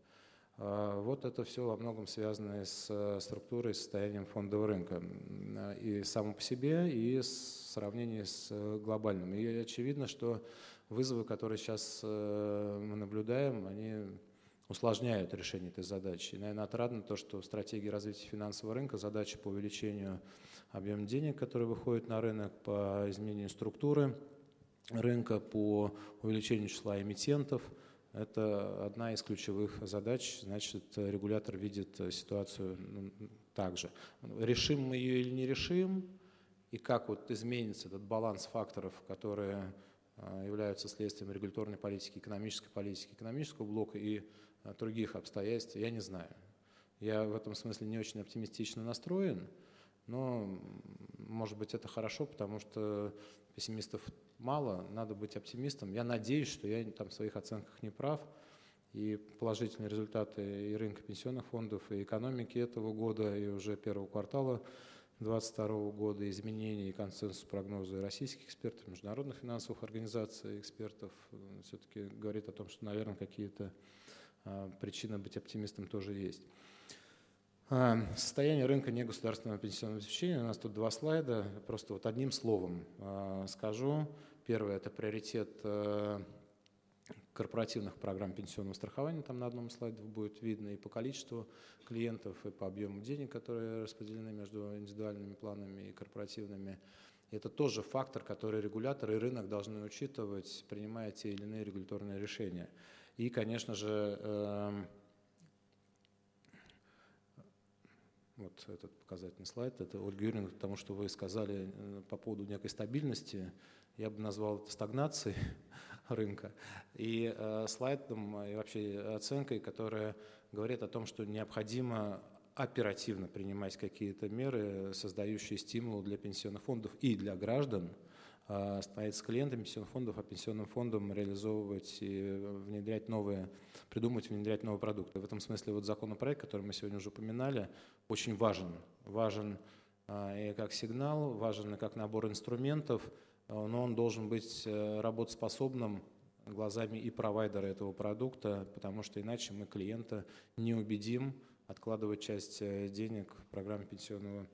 А, вот это все во многом связано с э, структурой, состоянием фондового рынка и само по себе, и с сравнении с э, глобальным. И очевидно, что вызовы, которые сейчас э, мы наблюдаем, они усложняют решение этой задачи. И, наверное, отрадно то, что в стратегии развития финансового рынка задача по увеличению объема денег, которые выходят на рынок, по изменению структуры рынка, по увеличению числа эмитентов – это одна из ключевых задач. Значит, регулятор видит ситуацию ну, так же. Решим мы ее или не решим, и как вот изменится этот баланс факторов, которые а, являются следствием регуляторной политики, экономической политики, экономического блока и а, других обстоятельств, я не знаю. Я в этом смысле не очень оптимистично настроен, но, может быть, это хорошо, потому что пессимистов мало, надо быть оптимистом. Я надеюсь, что я там в своих оценках не прав, и положительные результаты и рынка пенсионных фондов, и экономики этого года, и уже первого квартала 2022 года, изменения и консенсус прогноза российских экспертов, международных финансовых организаций, экспертов, э, все-таки говорит о том, что, наверное, какие-то а, причины быть оптимистом тоже есть. А, состояние рынка негосударственного пенсионного обеспечения. У нас тут два слайда. Просто вот одним словом а, скажу. Первое – это приоритет э, корпоративных программ пенсионного страхования. Там на одном слайде будет видно и по количеству клиентов, и по объему денег, которые распределены между индивидуальными планами и корпоративными. Это тоже фактор, который регуляторы и рынок должны учитывать, принимая те или иные регуляторные решения. И, конечно же, вот этот показательный слайд, это Ольга Юрьевна, потому что вы сказали э, по поводу некой стабильности, я бы назвал это стагнацией, рынка, и слайдом, и вообще оценкой, которая говорит о том, что необходимо оперативно принимать какие-то меры, создающие стимул для пенсионных фондов и для граждан, а, стоять с клиентами пенсионных фондов, а пенсионным фондом реализовывать и внедрять новые, придумать, внедрять новые продукты. В этом смысле вот законопроект, который мы сегодня уже упоминали, очень важен. Важен а, и как сигнал, важен и как набор инструментов, но он должен быть э, работоспособным глазами и провайдера этого продукта, потому что иначе мы клиента не убедим откладывать часть э, денег в программе пенсионного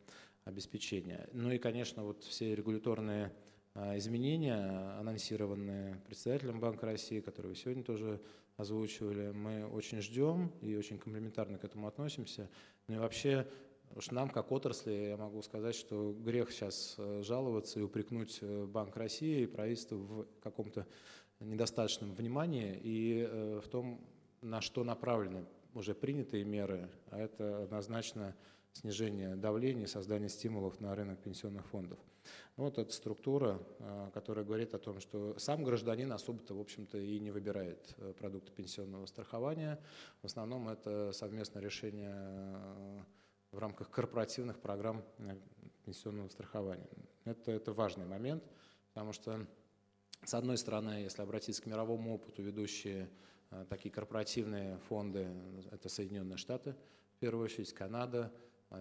обеспечения. Ну и, конечно, вот все регуляторные изменения, анонсированные председателем Банка России, которые вы сегодня тоже озвучивали, мы очень ждем и очень комплементарно к этому относимся. Ну и вообще, уж нам, как отрасли, я могу сказать, что грех сейчас э, жаловаться и упрекнуть э, Банк России и правительство в каком-то недостаточном внимании и в том, на что направлены уже принятые меры, а это однозначно снижение давления, создание стимулов на рынок пенсионных фондов. Вот эта структура, а, которая говорит о том, что сам гражданин особо-то, в общем-то, и не выбирает э, продукты пенсионного страхования. В основном это совместное решение э, в рамках корпоративных программ э, пенсионного страхования. Это, это важный момент, потому что, с одной стороны, если обратиться к мировому опыту, ведущие такие корпоративные фонды, это Соединенные Штаты, в первую очередь Канада,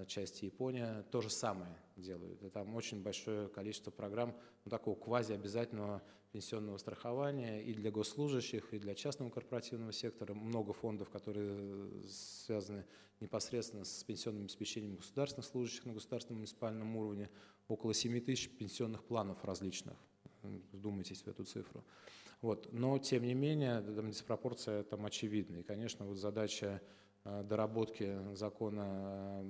части Япония, то же самое делают. И там очень большое количество программ ну, такого квазиобязательного пенсионного страхования и для госслужащих, и для частного корпоративного сектора. Много фондов, которые связаны непосредственно с пенсионным обеспечением государственных служащих на государственном муниципальном уровне. Около 7 тысяч пенсионных планов различных. Вдумайтесь в эту цифру. Вот. Но, тем не менее, там диспропорция там очевидна. И, конечно, вот задача э, доработки закона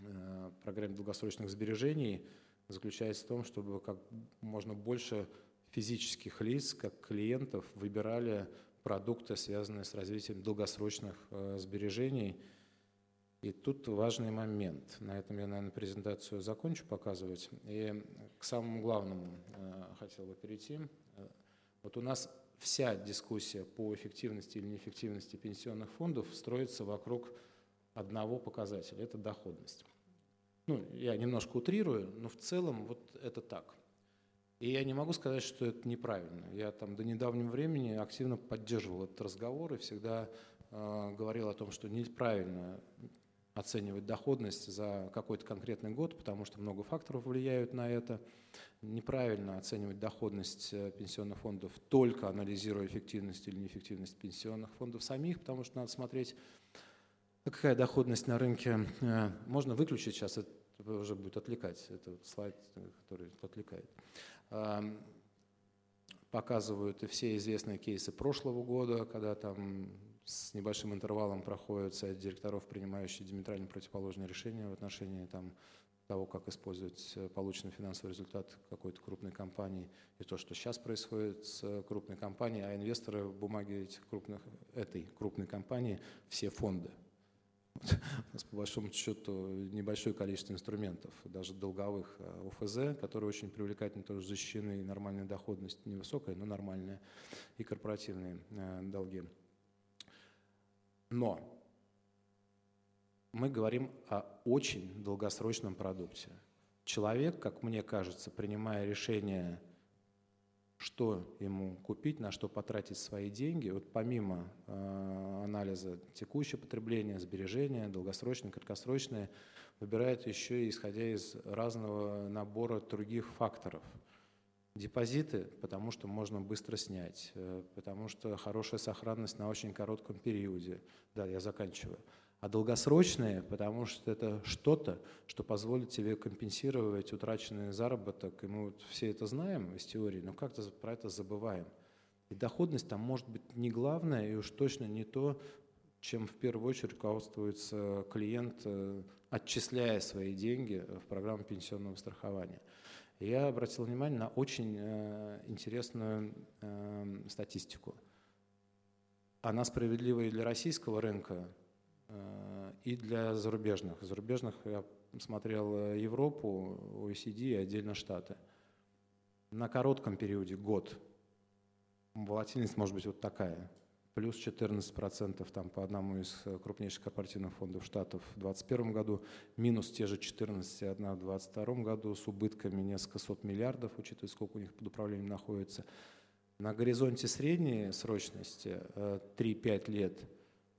э, программе долгосрочных сбережений заключается в том, чтобы как можно больше физических лиц, как клиентов, выбирали продукты, связанные с развитием долгосрочных э, сбережений. И тут важный момент. На этом я, наверное, презентацию закончу показывать. И к самому главному хотел бы перейти. Вот у нас вся дискуссия по эффективности или неэффективности пенсионных фондов строится вокруг одного показателя – это доходность. Ну, я немножко утрирую, но в целом вот это так. И я не могу сказать, что это неправильно. Я там до недавнего времени активно поддерживал этот разговор и всегда э, говорил о том, что неправильно оценивать доходность за какой-то конкретный год, потому что много факторов влияют на это. Неправильно оценивать доходность э, пенсионных фондов, только анализируя эффективность или неэффективность пенсионных фондов самих, потому что надо смотреть, какая доходность на рынке. Э, можно выключить сейчас, это уже будет отвлекать, это слайд, который отвлекает показывают и все известные кейсы прошлого года, когда там с небольшим интервалом проходит совет директоров, принимающий диаметрально противоположные решения в отношении там, того, как использовать э, полученный финансовый результат какой-то крупной компании, и то, что сейчас происходит с крупной компанией, а инвесторы в бумаге этих крупных, этой крупной компании все фонды. У нас, по большому счету, небольшое количество инструментов, даже долговых э, ОФЗ, которые очень привлекательны, тоже защищены, нормальная доходность невысокая, но нормальная, и корпоративные э, долги. Но мы говорим о очень долгосрочном продукте. Человек, как мне кажется, принимая решение, что ему купить, на что потратить свои деньги, вот помимо э, анализа текущего потребления, сбережения, долгосрочное, краткосрочное, выбирает еще исходя из разного набора других факторов – Депозиты, потому что можно быстро снять, э, потому что хорошая сохранность на очень коротком периоде. Да, я заканчиваю. А долгосрочные, потому что это что-то, что позволит тебе компенсировать утраченный заработок. И мы вот все это знаем из теории, но как-то про это забываем. И доходность там может быть не главное, и уж точно не то, чем в первую очередь руководствуется клиент, э, отчисляя свои деньги в программу пенсионного страхования я обратил внимание на очень э, интересную э, статистику. Она справедлива и для российского рынка, э, и для зарубежных. Зарубежных я смотрел Европу, OECD и отдельно Штаты. На коротком периоде, год, волатильность может быть вот такая. Плюс 14% там по одному из э, крупнейших корпоративных фондов Штатов в 2021 году, минус те же 14,1 в 2022 году с убытками несколько сот миллиардов, учитывая, сколько у них под управлением находится. На горизонте средней срочности 3-5 э, лет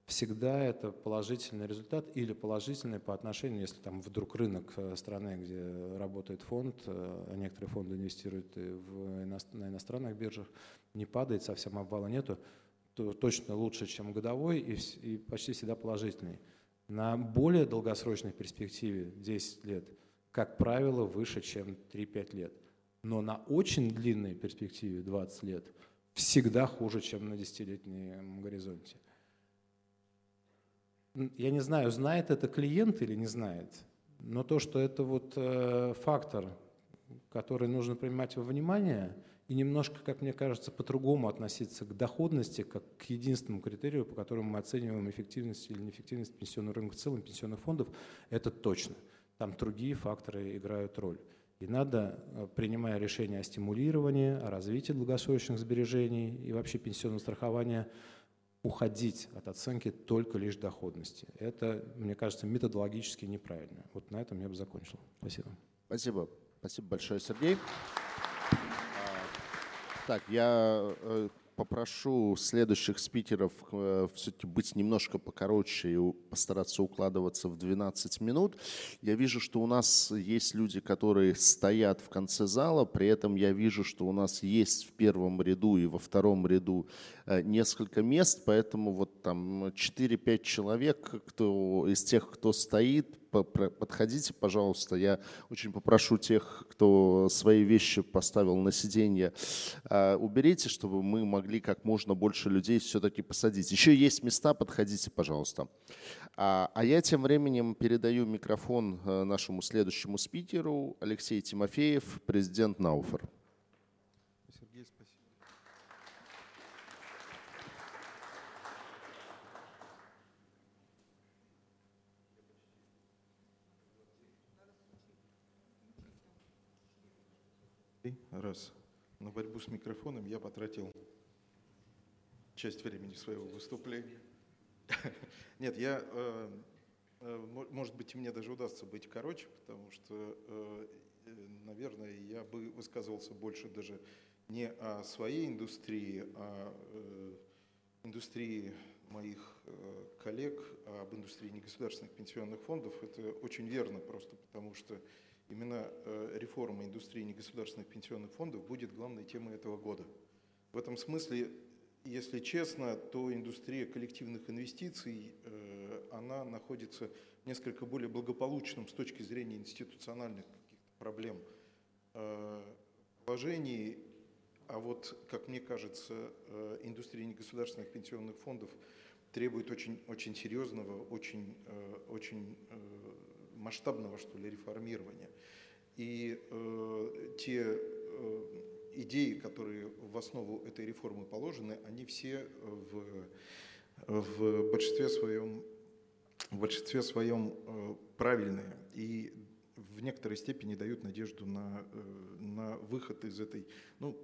всегда это положительный результат или положительный по отношению, если там вдруг рынок э, страны, где работает фонд, а некоторые фонды инвестируют в, на иностранных биржах, не падает, совсем обвала нету, то точно лучше, чем годовой и, и почти всегда положительный. На более долгосрочной перспективе 10 лет, как правило, выше, чем 3-5 лет. Но на очень длинной перспективе 20 лет всегда хуже, чем на десятилетнем горизонте. Я не знаю, знает это клиент или не знает, но то, что это вот э, фактор, который нужно принимать во внимание, и немножко, как мне кажется, по-другому относиться к доходности, как к единственному критерию, по которому мы оцениваем эффективность или неэффективность пенсионного рынка в целом, пенсионных фондов, это точно. Там другие факторы играют роль. И надо, э, принимая решение о стимулировании, о развитии долгосрочных сбережений и вообще пенсионного страхования, уходить от оценки только лишь доходности. Это, мне кажется, методологически неправильно. Вот на этом я бы закончил. Спасибо. Спасибо. Спасибо большое, Сергей. Так, я э, попрошу следующих спикеров э, все-таки быть немножко покороче и постараться укладываться в 12 минут. Я вижу, что у нас есть люди, которые стоят в конце зала, при этом я вижу, что у нас есть в первом ряду и во втором ряду э, несколько мест, поэтому вот там 4-5 человек кто, из тех, кто стоит, подходите, пожалуйста. Я очень попрошу тех, кто свои вещи поставил на сиденье, а, уберите, чтобы мы могли как можно больше людей все-таки посадить. Еще есть места, подходите, пожалуйста. А, а я тем временем передаю микрофон э, нашему следующему спикеру, Алексей Тимофеев, президент Науфер. Раз. На борьбу с микрофоном я потратил часть времени своего выступления. Нет, я, э, э, может быть, мне даже удастся быть короче, потому что, э, наверное, я бы высказывался больше даже не о своей индустрии, а индустрии моих коллег, а об индустрии негосударственных пенсионных фондов. Это очень верно просто потому, что именно э, реформа индустрии негосударственных пенсионных фондов будет главной темой этого года. В этом смысле, если честно, то индустрия коллективных инвестиций, э, она находится в несколько более благополучном с точки зрения институциональных каких-то проблем э, положении, а вот, как мне кажется, индустрия негосударственных пенсионных фондов требует очень, очень серьезного, очень, очень масштабного, что ли, реформирования. И э, те э, идеи, которые в основу этой реформы положены, они все в, в большинстве своем, в большинстве своем э, правильные и в некоторой степени дают надежду на, э, на выход из этой, ну,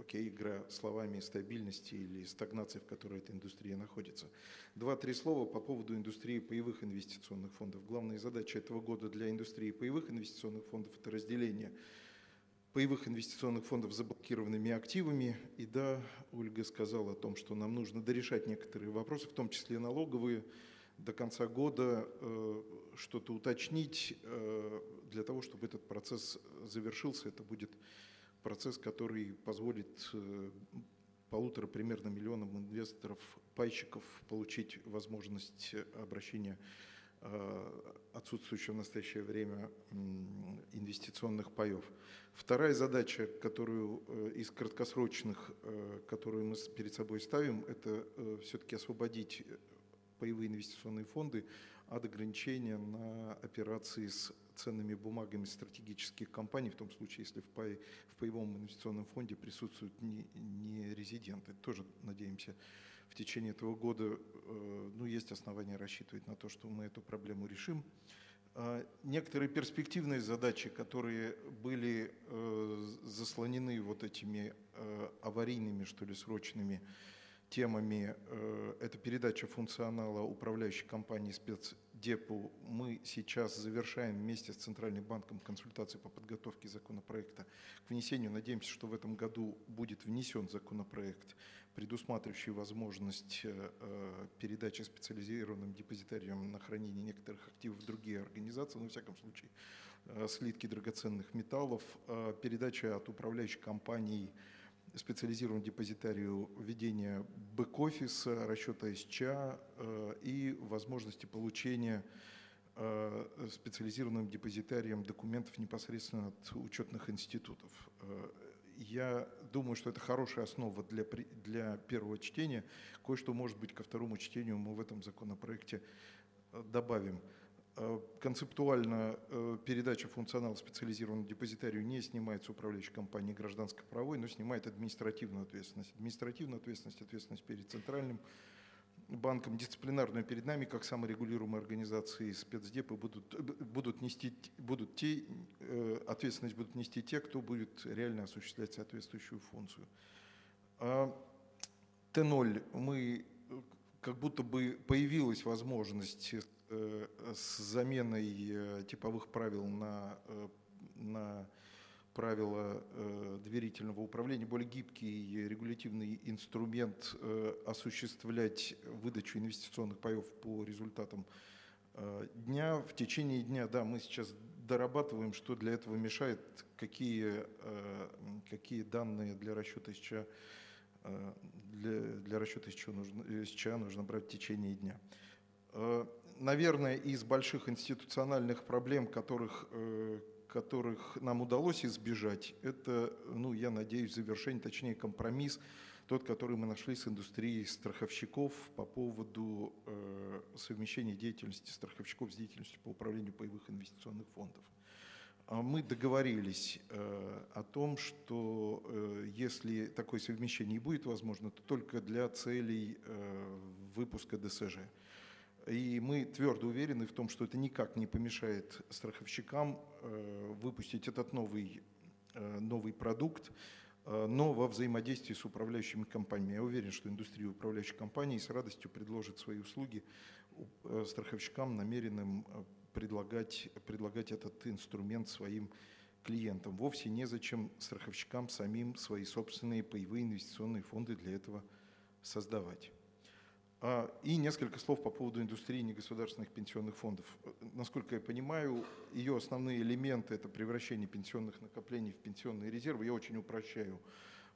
окей, игра словами стабильности или стагнации, в которой эта индустрия находится. Два-три слова по поводу индустрии паевых инвестиционных фондов. Главная задача этого года для индустрии паевых инвестиционных фондов – это разделение паевых инвестиционных фондов заблокированными активами. И да, Ольга сказала о том, что нам нужно дорешать некоторые вопросы, в том числе налоговые, до конца года э, что-то уточнить э, для того, чтобы этот процесс завершился. Это будет процесс, который позволит э, полутора примерно миллионам инвесторов, пайщиков получить возможность обращения э, отсутствующего в настоящее время инвестиционных паев. Вторая задача, которую э, из краткосрочных, которую мы перед собой ставим, это все-таки освободить паевые инвестиционные фонды от ограничения на операции с ценными бумагами стратегических компаний, в том случае, если в, пай, в паевом инвестиционном фонде присутствуют не, не резиденты. Тоже, надеемся, в течение этого года э, ну, есть основания рассчитывать на то, что мы эту проблему решим. А, некоторые перспективные задачи, которые были э, заслонены вот этими э, аварийными, что ли, срочными темами, это передача функционала управляющей компании спецдепу. Мы сейчас завершаем вместе с Центральным банком консультации по подготовке законопроекта к внесению. Надеемся, что в этом году будет внесен законопроект предусматривающий возможность э, э, передачи специализированным депозитариям на хранение некоторых активов в другие организации, но, во всяком случае, э, слитки драгоценных металлов, передача от управляющих компаний специализированному депозитарию ведения бэк-офиса, расчета СЧА и возможности получения специализированным депозитарием документов непосредственно от учетных институтов. Я думаю, что это хорошая основа для, для первого чтения. Кое-что, может быть, ко второму чтению мы в этом законопроекте э, добавим. Э, концептуально э, передача функционала специализированному депозитарию не снимается управляющей компанией гражданской правовой, но снимает административную ответственность. Административную ответственность, ответственность перед центральным банком дисциплинарную перед нами, как саморегулируемые организации спецдепы, будут, будут нести, будут те, э, ответственность будут нести те, кто будет реально осуществлять соответствующую функцию. А Т0 мы как будто бы появилась возможность э, с заменой э, типовых правил на, на правила э, доверительного управления, более гибкий регулятивный инструмент э, осуществлять выдачу инвестиционных паев по результатам э, дня. В течение дня, да, мы сейчас дорабатываем, что для этого мешает, какие, какие данные для расчета СЧА для, для расчета СЧА нужно, СЧА нужно брать в течение дня. Наверное, из больших институциональных проблем, которых, которых нам удалось избежать, это, ну, я надеюсь, завершение, точнее компромисс, тот, который мы нашли с индустрией страховщиков по поводу э, совмещения деятельности страховщиков с деятельностью по управлению боевых инвестиционных фондов. А мы договорились э, о том, что э, если такое совмещение не будет возможно, то только для целей э, выпуска ДСЖ. И мы твердо уверены в том, что это никак не помешает страховщикам э, выпустить этот новый, э, новый продукт, э, но во взаимодействии с управляющими компаниями. Я уверен, что индустрия управляющих компаний с радостью предложит свои услуги страховщикам, намеренным предлагать, предлагать этот инструмент своим клиентам. Вовсе незачем страховщикам самим свои собственные паевые инвестиционные фонды для этого создавать. А, и несколько слов по поводу индустрии негосударственных пенсионных фондов. Насколько я понимаю, ее основные элементы – это превращение пенсионных накоплений в пенсионные резервы. Я очень упрощаю.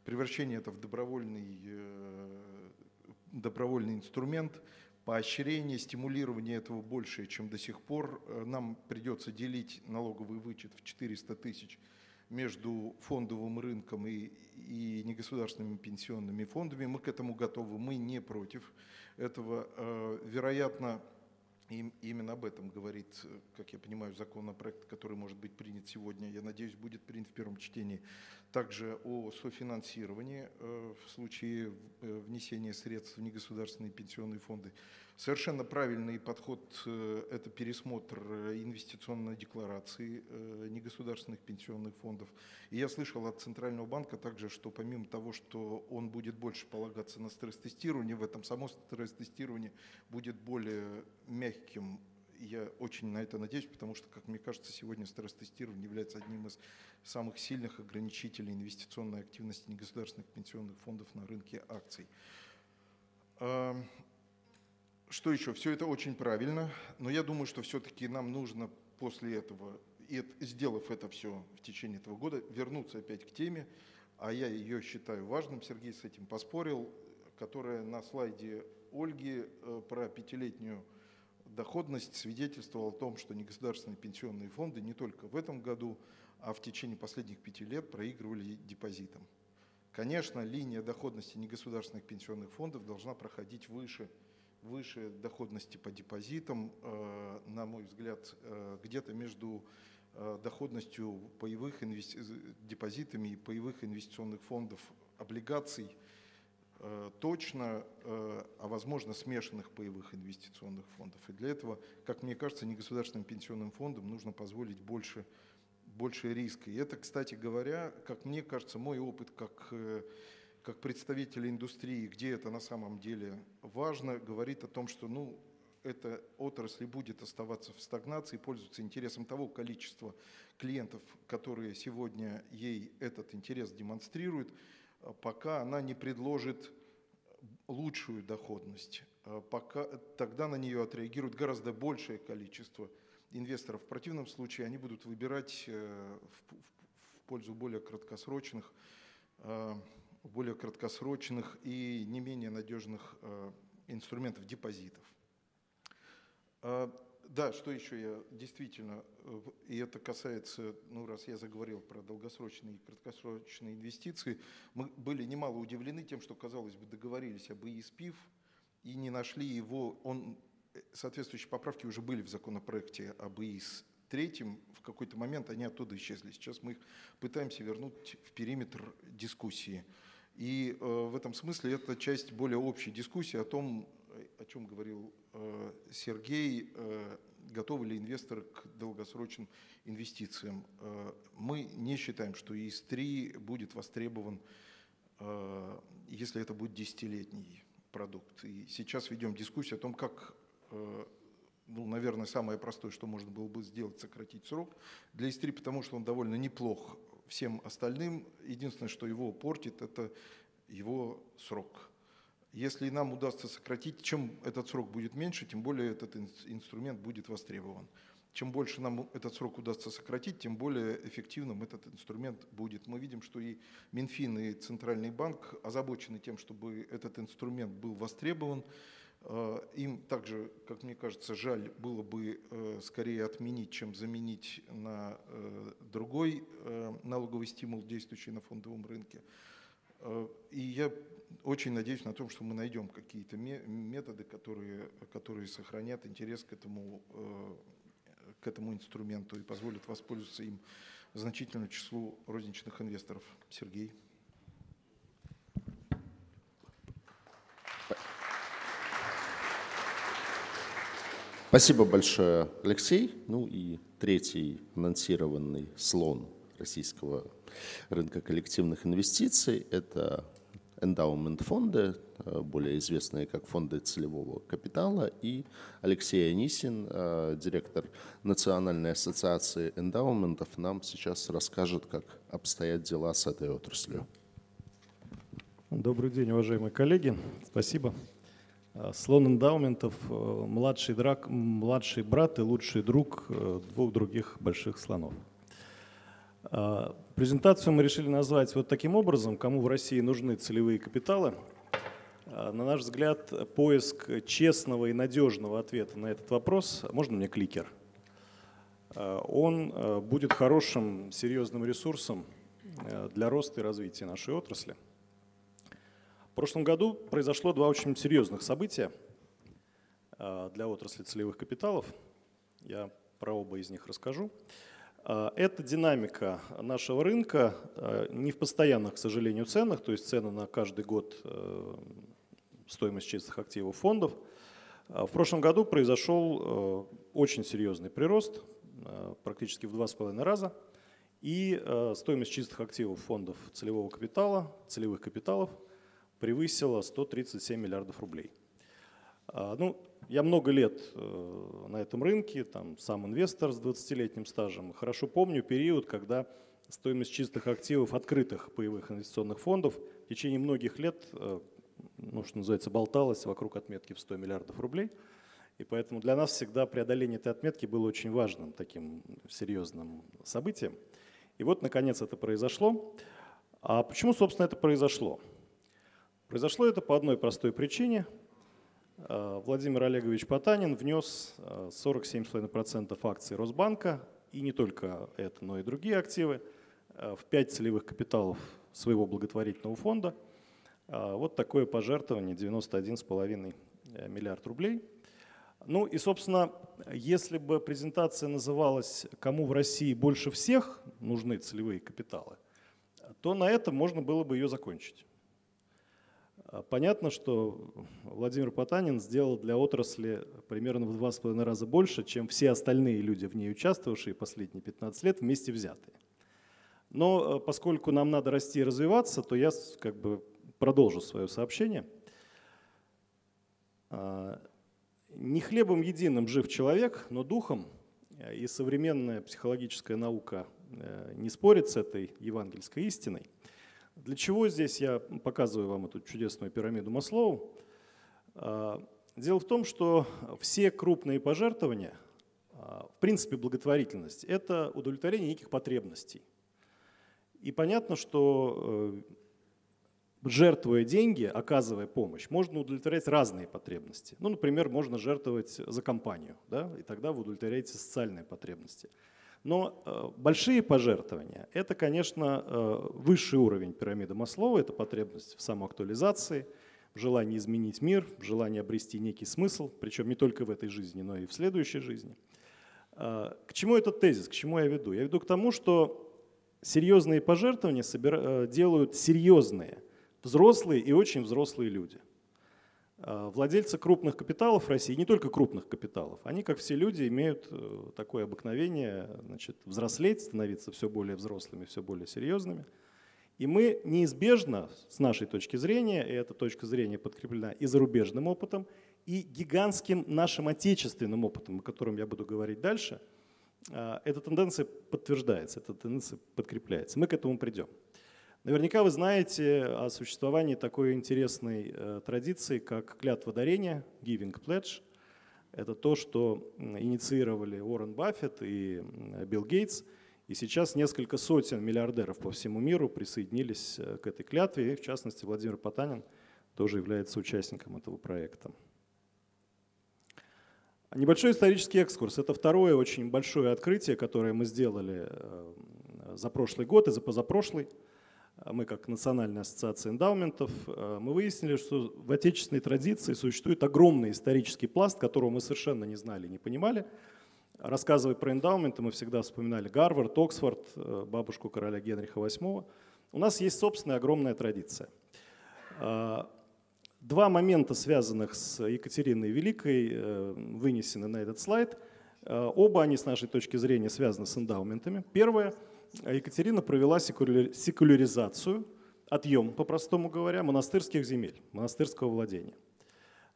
Превращение это в добровольный, э, добровольный инструмент, поощрение, стимулирование этого больше, чем до сих пор. Э, нам придется делить налоговый вычет в 400 тысяч между фондовым рынком и, и негосударственными пенсионными фондами. Мы к этому готовы, мы не против этого. Э, вероятно, именно об этом говорит, как я понимаю, законопроект, который может быть принят сегодня, я надеюсь, будет принят в первом чтении. Также о софинансировании э, в случае э, внесения средств в негосударственные пенсионные фонды. Совершенно правильный подход – это пересмотр инвестиционной декларации негосударственных пенсионных фондов. И я слышал от Центрального банка также, что помимо того, что он будет больше полагаться на стресс-тестирование, в этом само стресс-тестирование будет более мягким. Я очень на это надеюсь, потому что, как мне кажется, сегодня стресс-тестирование является одним из самых сильных ограничителей инвестиционной активности негосударственных пенсионных фондов на рынке акций. Что еще? Все это очень правильно, но я думаю, что все-таки нам нужно после этого, и сделав это все в течение этого года, вернуться опять к теме, а я ее считаю важным, Сергей с этим поспорил, которая на слайде Ольги э, про пятилетнюю доходность свидетельствовала о том, что негосударственные пенсионные фонды не только в этом году, а в течение последних пяти лет проигрывали депозитам. Конечно, линия доходности негосударственных пенсионных фондов должна проходить выше – выше доходности по депозитам, э, на мой взгляд, э, где-то между э, доходностью паевых инвести... депозитами и паевых инвестиционных фондов облигаций точно, а возможно смешанных паевых инвестиционных фондов. И для этого, как мне кажется, негосударственным пенсионным фондам нужно позволить больше, больше риска. И это, кстати говоря, как мне кажется, мой опыт как как представителя индустрии, где это на самом деле важно, говорит о том, что ну, эта отрасль будет оставаться в стагнации, пользоваться интересом того количества клиентов, которые сегодня ей этот интерес демонстрируют, а пока она не предложит лучшую доходность, а пока, тогда на нее отреагирует гораздо большее количество инвесторов. В противном случае они будут выбирать э, в, в пользу более краткосрочных э, более краткосрочных и не менее надежных э, инструментов депозитов. А, да, что еще я действительно, э, и это касается, ну раз я заговорил про долгосрочные и краткосрочные инвестиции, мы были немало удивлены тем, что, казалось бы, договорились об ИИСПИФ и не нашли его, он, э, соответствующие поправки уже были в законопроекте об ИИС третьем, в какой-то момент они оттуда исчезли. Сейчас мы их пытаемся вернуть в периметр дискуссии. И э, в этом смысле это часть более общей дискуссии о том, о чем говорил э, Сергей, э, готовы ли инвесторы к долгосрочным инвестициям. Мы не считаем, что ИС-3 будет востребован, если это будет десятилетний продукт. И сейчас ведем дискуссию о том, как ну, наверное, самое простое, что можно было бы сделать, сократить срок для ИС-3, потому что он довольно неплох всем остальным. Единственное, что его портит, это его срок. Если нам удастся сократить, чем этот срок будет меньше, тем более этот инструмент будет востребован. Чем больше нам этот срок удастся сократить, тем более эффективным этот инструмент будет. Мы видим, что и Минфин, и Центральный банк озабочены тем, чтобы этот инструмент был востребован. Э, им также, как мне кажется, жаль было бы э, скорее отменить, чем заменить на э, другой налоговый стимул, действующий на фондовом рынке. И я очень надеюсь на том, что мы найдем какие-то методы, которые, которые сохранят интерес к этому, к этому инструменту и позволят воспользоваться им значительному числу розничных инвесторов. Сергей. Спасибо большое, Алексей. Ну и третий анонсированный слон российского рынка коллективных инвестиций – это эндаумент фонды, э, более известные как фонды целевого капитала, и Алексей Анисин, э, директор Национальной ассоциации эндаументов, нам сейчас расскажет, как обстоят дела с этой отраслью. Добрый день, уважаемые коллеги. Спасибо. Э, слон эндаументов э, – младший, драк, младший брат и лучший друг э, двух других больших слонов. Презентацию мы решили назвать вот таким образом, кому в России нужны целевые капиталы. На наш взгляд, поиск честного и надежного ответа на этот вопрос, можно мне кликер, он будет хорошим, серьезным ресурсом для роста и развития нашей отрасли – в прошлом году произошло два очень серьезных события а, для отрасли целевых капиталов. Я про оба из них расскажу. А, это динамика нашего рынка а, не в постоянных, к сожалению, ценах, то есть цены на каждый год э, стоимость чистых активов фондов. В прошлом году произошел э, очень серьезный прирост, э, практически в два с половиной раза, и стоимость чистых активов фондов целевого капитала, целевых капиталов – превысила 137 миллиардов рублей. А, ну, я много лет э, на этом рынке, там, сам инвестор с 20-летним стажем. Хорошо помню период, когда стоимость чистых активов открытых паевых инвестиционных фондов в течение многих лет, э, ну, что называется, болталась вокруг отметки в 100 миллиардов рублей. И поэтому для нас всегда преодоление этой отметки было очень важным, таким серьезным событием. И вот, наконец, это произошло. А почему, собственно, это произошло? Произошло это по одной простой причине. Э, Владимир Олегович Потанин внес 47,5% э, акций Росбанка, и не только это, но и другие активы, э, в 5 целевых капиталов своего благотворительного фонда. Вот такое пожертвование 91,5 миллиард рублей. Ну и, собственно, если бы презентация называлась «Кому в России больше всех нужны целевые капиталы», то на этом можно было бы ее закончить. А понятно, что Владимир Потанин сделал для отрасли примерно в два с половиной раза больше, чем все остальные люди, в ней участвовавшие последние 15 лет, вместе взятые. Но э, поскольку нам надо расти и развиваться, то я как бы продолжу свое сообщение. А, не хлебом единым жив человек, но духом, и современная психологическая наука э, не спорит с этой евангельской истиной. Для чего здесь я показываю вам эту чудесную пирамиду Маслоу? А, дело в том, что все крупные пожертвования, а, в принципе благотворительность, это удовлетворение неких потребностей. И понятно, что э, жертвуя деньги, оказывая помощь, можно удовлетворять разные потребности. Ну, например, можно жертвовать за компанию, да, и тогда вы удовлетворяете социальные потребности. Но э, большие пожертвования – это, конечно, э, высший уровень пирамиды Маслова, это потребность в самоактуализации, в желании изменить мир, в желании обрести некий смысл, причем не только в этой жизни, но и в следующей жизни. Э, к чему этот тезис, к чему я веду? Я веду к тому, что серьезные пожертвования делают серьезные, взрослые и очень взрослые люди – владельцы крупных капиталов России, не только крупных капиталов, они, как все люди, имеют э, такое обыкновение значит, взрослеть, становиться все более взрослыми, все более серьезными. И мы неизбежно, с нашей точки зрения, и эта точка зрения подкреплена и зарубежным опытом, и гигантским нашим отечественным опытом, о котором я буду говорить дальше, а, эта тенденция подтверждается, эта тенденция подкрепляется. Мы к этому придем. Наверняка вы знаете о существовании такой интересной э, традиции, как клятва дарения, giving pledge. Это то, что инициировали Уоррен Баффет и Билл Гейтс. И сейчас несколько сотен миллиардеров по всему миру присоединились э, к этой клятве. И в частности, Владимир Потанин тоже является участником этого проекта. Небольшой исторический экскурс. Это второе очень большое открытие, которое мы сделали э, за прошлый год и за позапрошлый. А мы как Национальная ассоциация эндаументов, э, мы выяснили, что в отечественной традиции существует огромный исторический пласт, которого мы совершенно не знали, не понимали. Рассказывая про эндаументы, мы всегда вспоминали Гарвард, Оксфорд, э, бабушку короля Генриха VIII. У нас есть собственная огромная традиция. А, два момента, связанных с Екатериной Великой, э, вынесены на этот слайд. Оба они, с нашей точки зрения, связаны с эндаументами. Первое – Екатерина провела секуляризацию, отъем, по-простому говоря, монастырских земель, монастырского владения.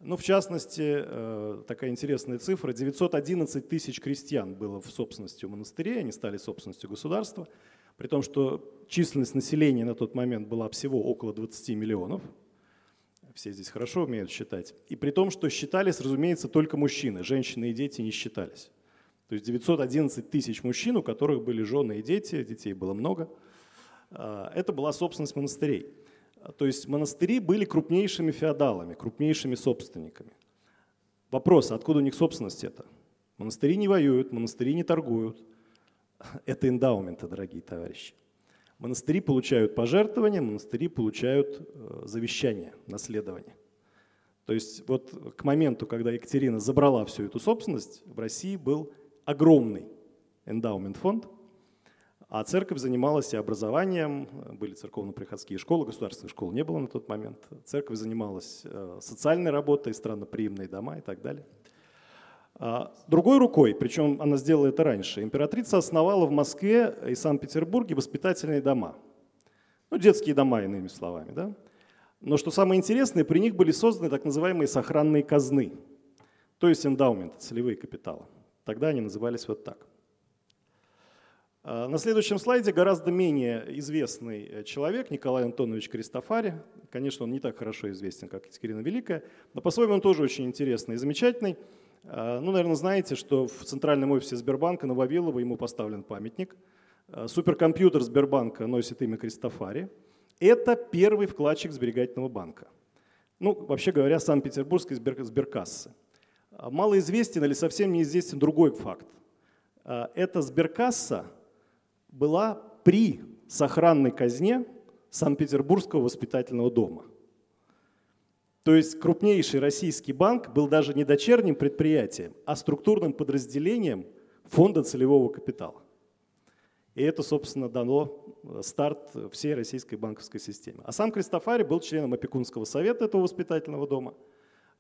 Ну, в частности, э, такая интересная цифра, 911 тысяч крестьян было в собственности у монастырей, они стали собственностью государства, при том, что численность населения на тот момент была всего около 20 миллионов, все здесь хорошо умеют считать, и при том, что считались, разумеется, только мужчины, женщины и дети не считались. То есть 911 тысяч мужчин, у которых были жены и дети, детей было много. А, это была собственность монастырей. То есть монастыри были крупнейшими феодалами, крупнейшими собственниками. Вопрос, откуда у них собственность это? Монастыри не воюют, монастыри не торгуют. Это эндаументы, дорогие товарищи. Монастыри получают пожертвования, монастыри получают э, завещание, наследование. То есть вот к моменту, когда Екатерина забрала всю эту собственность, в России был огромный эндаумент фонд, а церковь занималась и образованием, были церковно-приходские школы, государственных школ не было на тот момент. Церковь занималась э, социальной работой, странноприимные дома и так далее. А другой рукой, причем она сделала это раньше, императрица основала в Москве и Санкт-Петербурге воспитательные дома. Ну, детские дома, иными словами. Да? Но что самое интересное, при них были созданы так называемые сохранные казны, то есть эндаументы, целевые капиталы. Тогда они назывались вот так. А, на следующем слайде гораздо менее известный э, человек, Николай Антонович Кристофари. Конечно, он не так хорошо известен, как Екатерина Великая, но по-своему он тоже очень интересный и замечательный. А, ну, наверное, знаете, что в центральном офисе Сбербанка на Вавилова ему поставлен памятник. А, суперкомпьютер Сбербанка носит имя Кристофари. Это первый вкладчик сберегательного банка. Ну, вообще говоря, Санкт-Петербургской сберкассы. А малоизвестен или совсем неизвестен другой факт. А, эта сберкасса была при сохранной казне Санкт-Петербургского воспитательного дома. То есть крупнейший российский банк был даже не дочерним предприятием, а структурным подразделением фонда целевого капитала. И это, собственно, дано старт всей российской банковской системе. А сам Кристофари был членом опекунского совета этого воспитательного дома.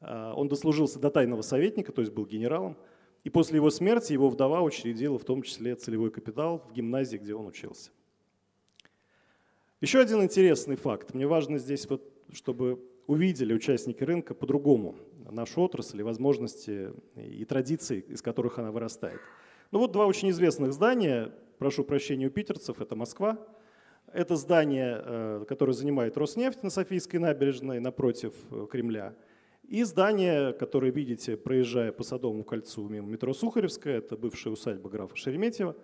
А, он дослужился до тайного советника, то есть был генералом. И после его смерти его вдова учредила в том числе целевой капитал в гимназии, где он учился. Еще один интересный факт. Мне важно здесь, вот, чтобы увидели участники рынка по-другому нашу отрасль и возможности и традиции, из которых она вырастает. Ну вот два очень известных здания, прошу прощения у питерцев, это Москва. Это здание, э, которое занимает Роснефть на Софийской набережной напротив э, Кремля. И здание, которое видите, проезжая по Садовому кольцу мимо метро Сухаревская, это бывшая усадьба графа Шереметьева.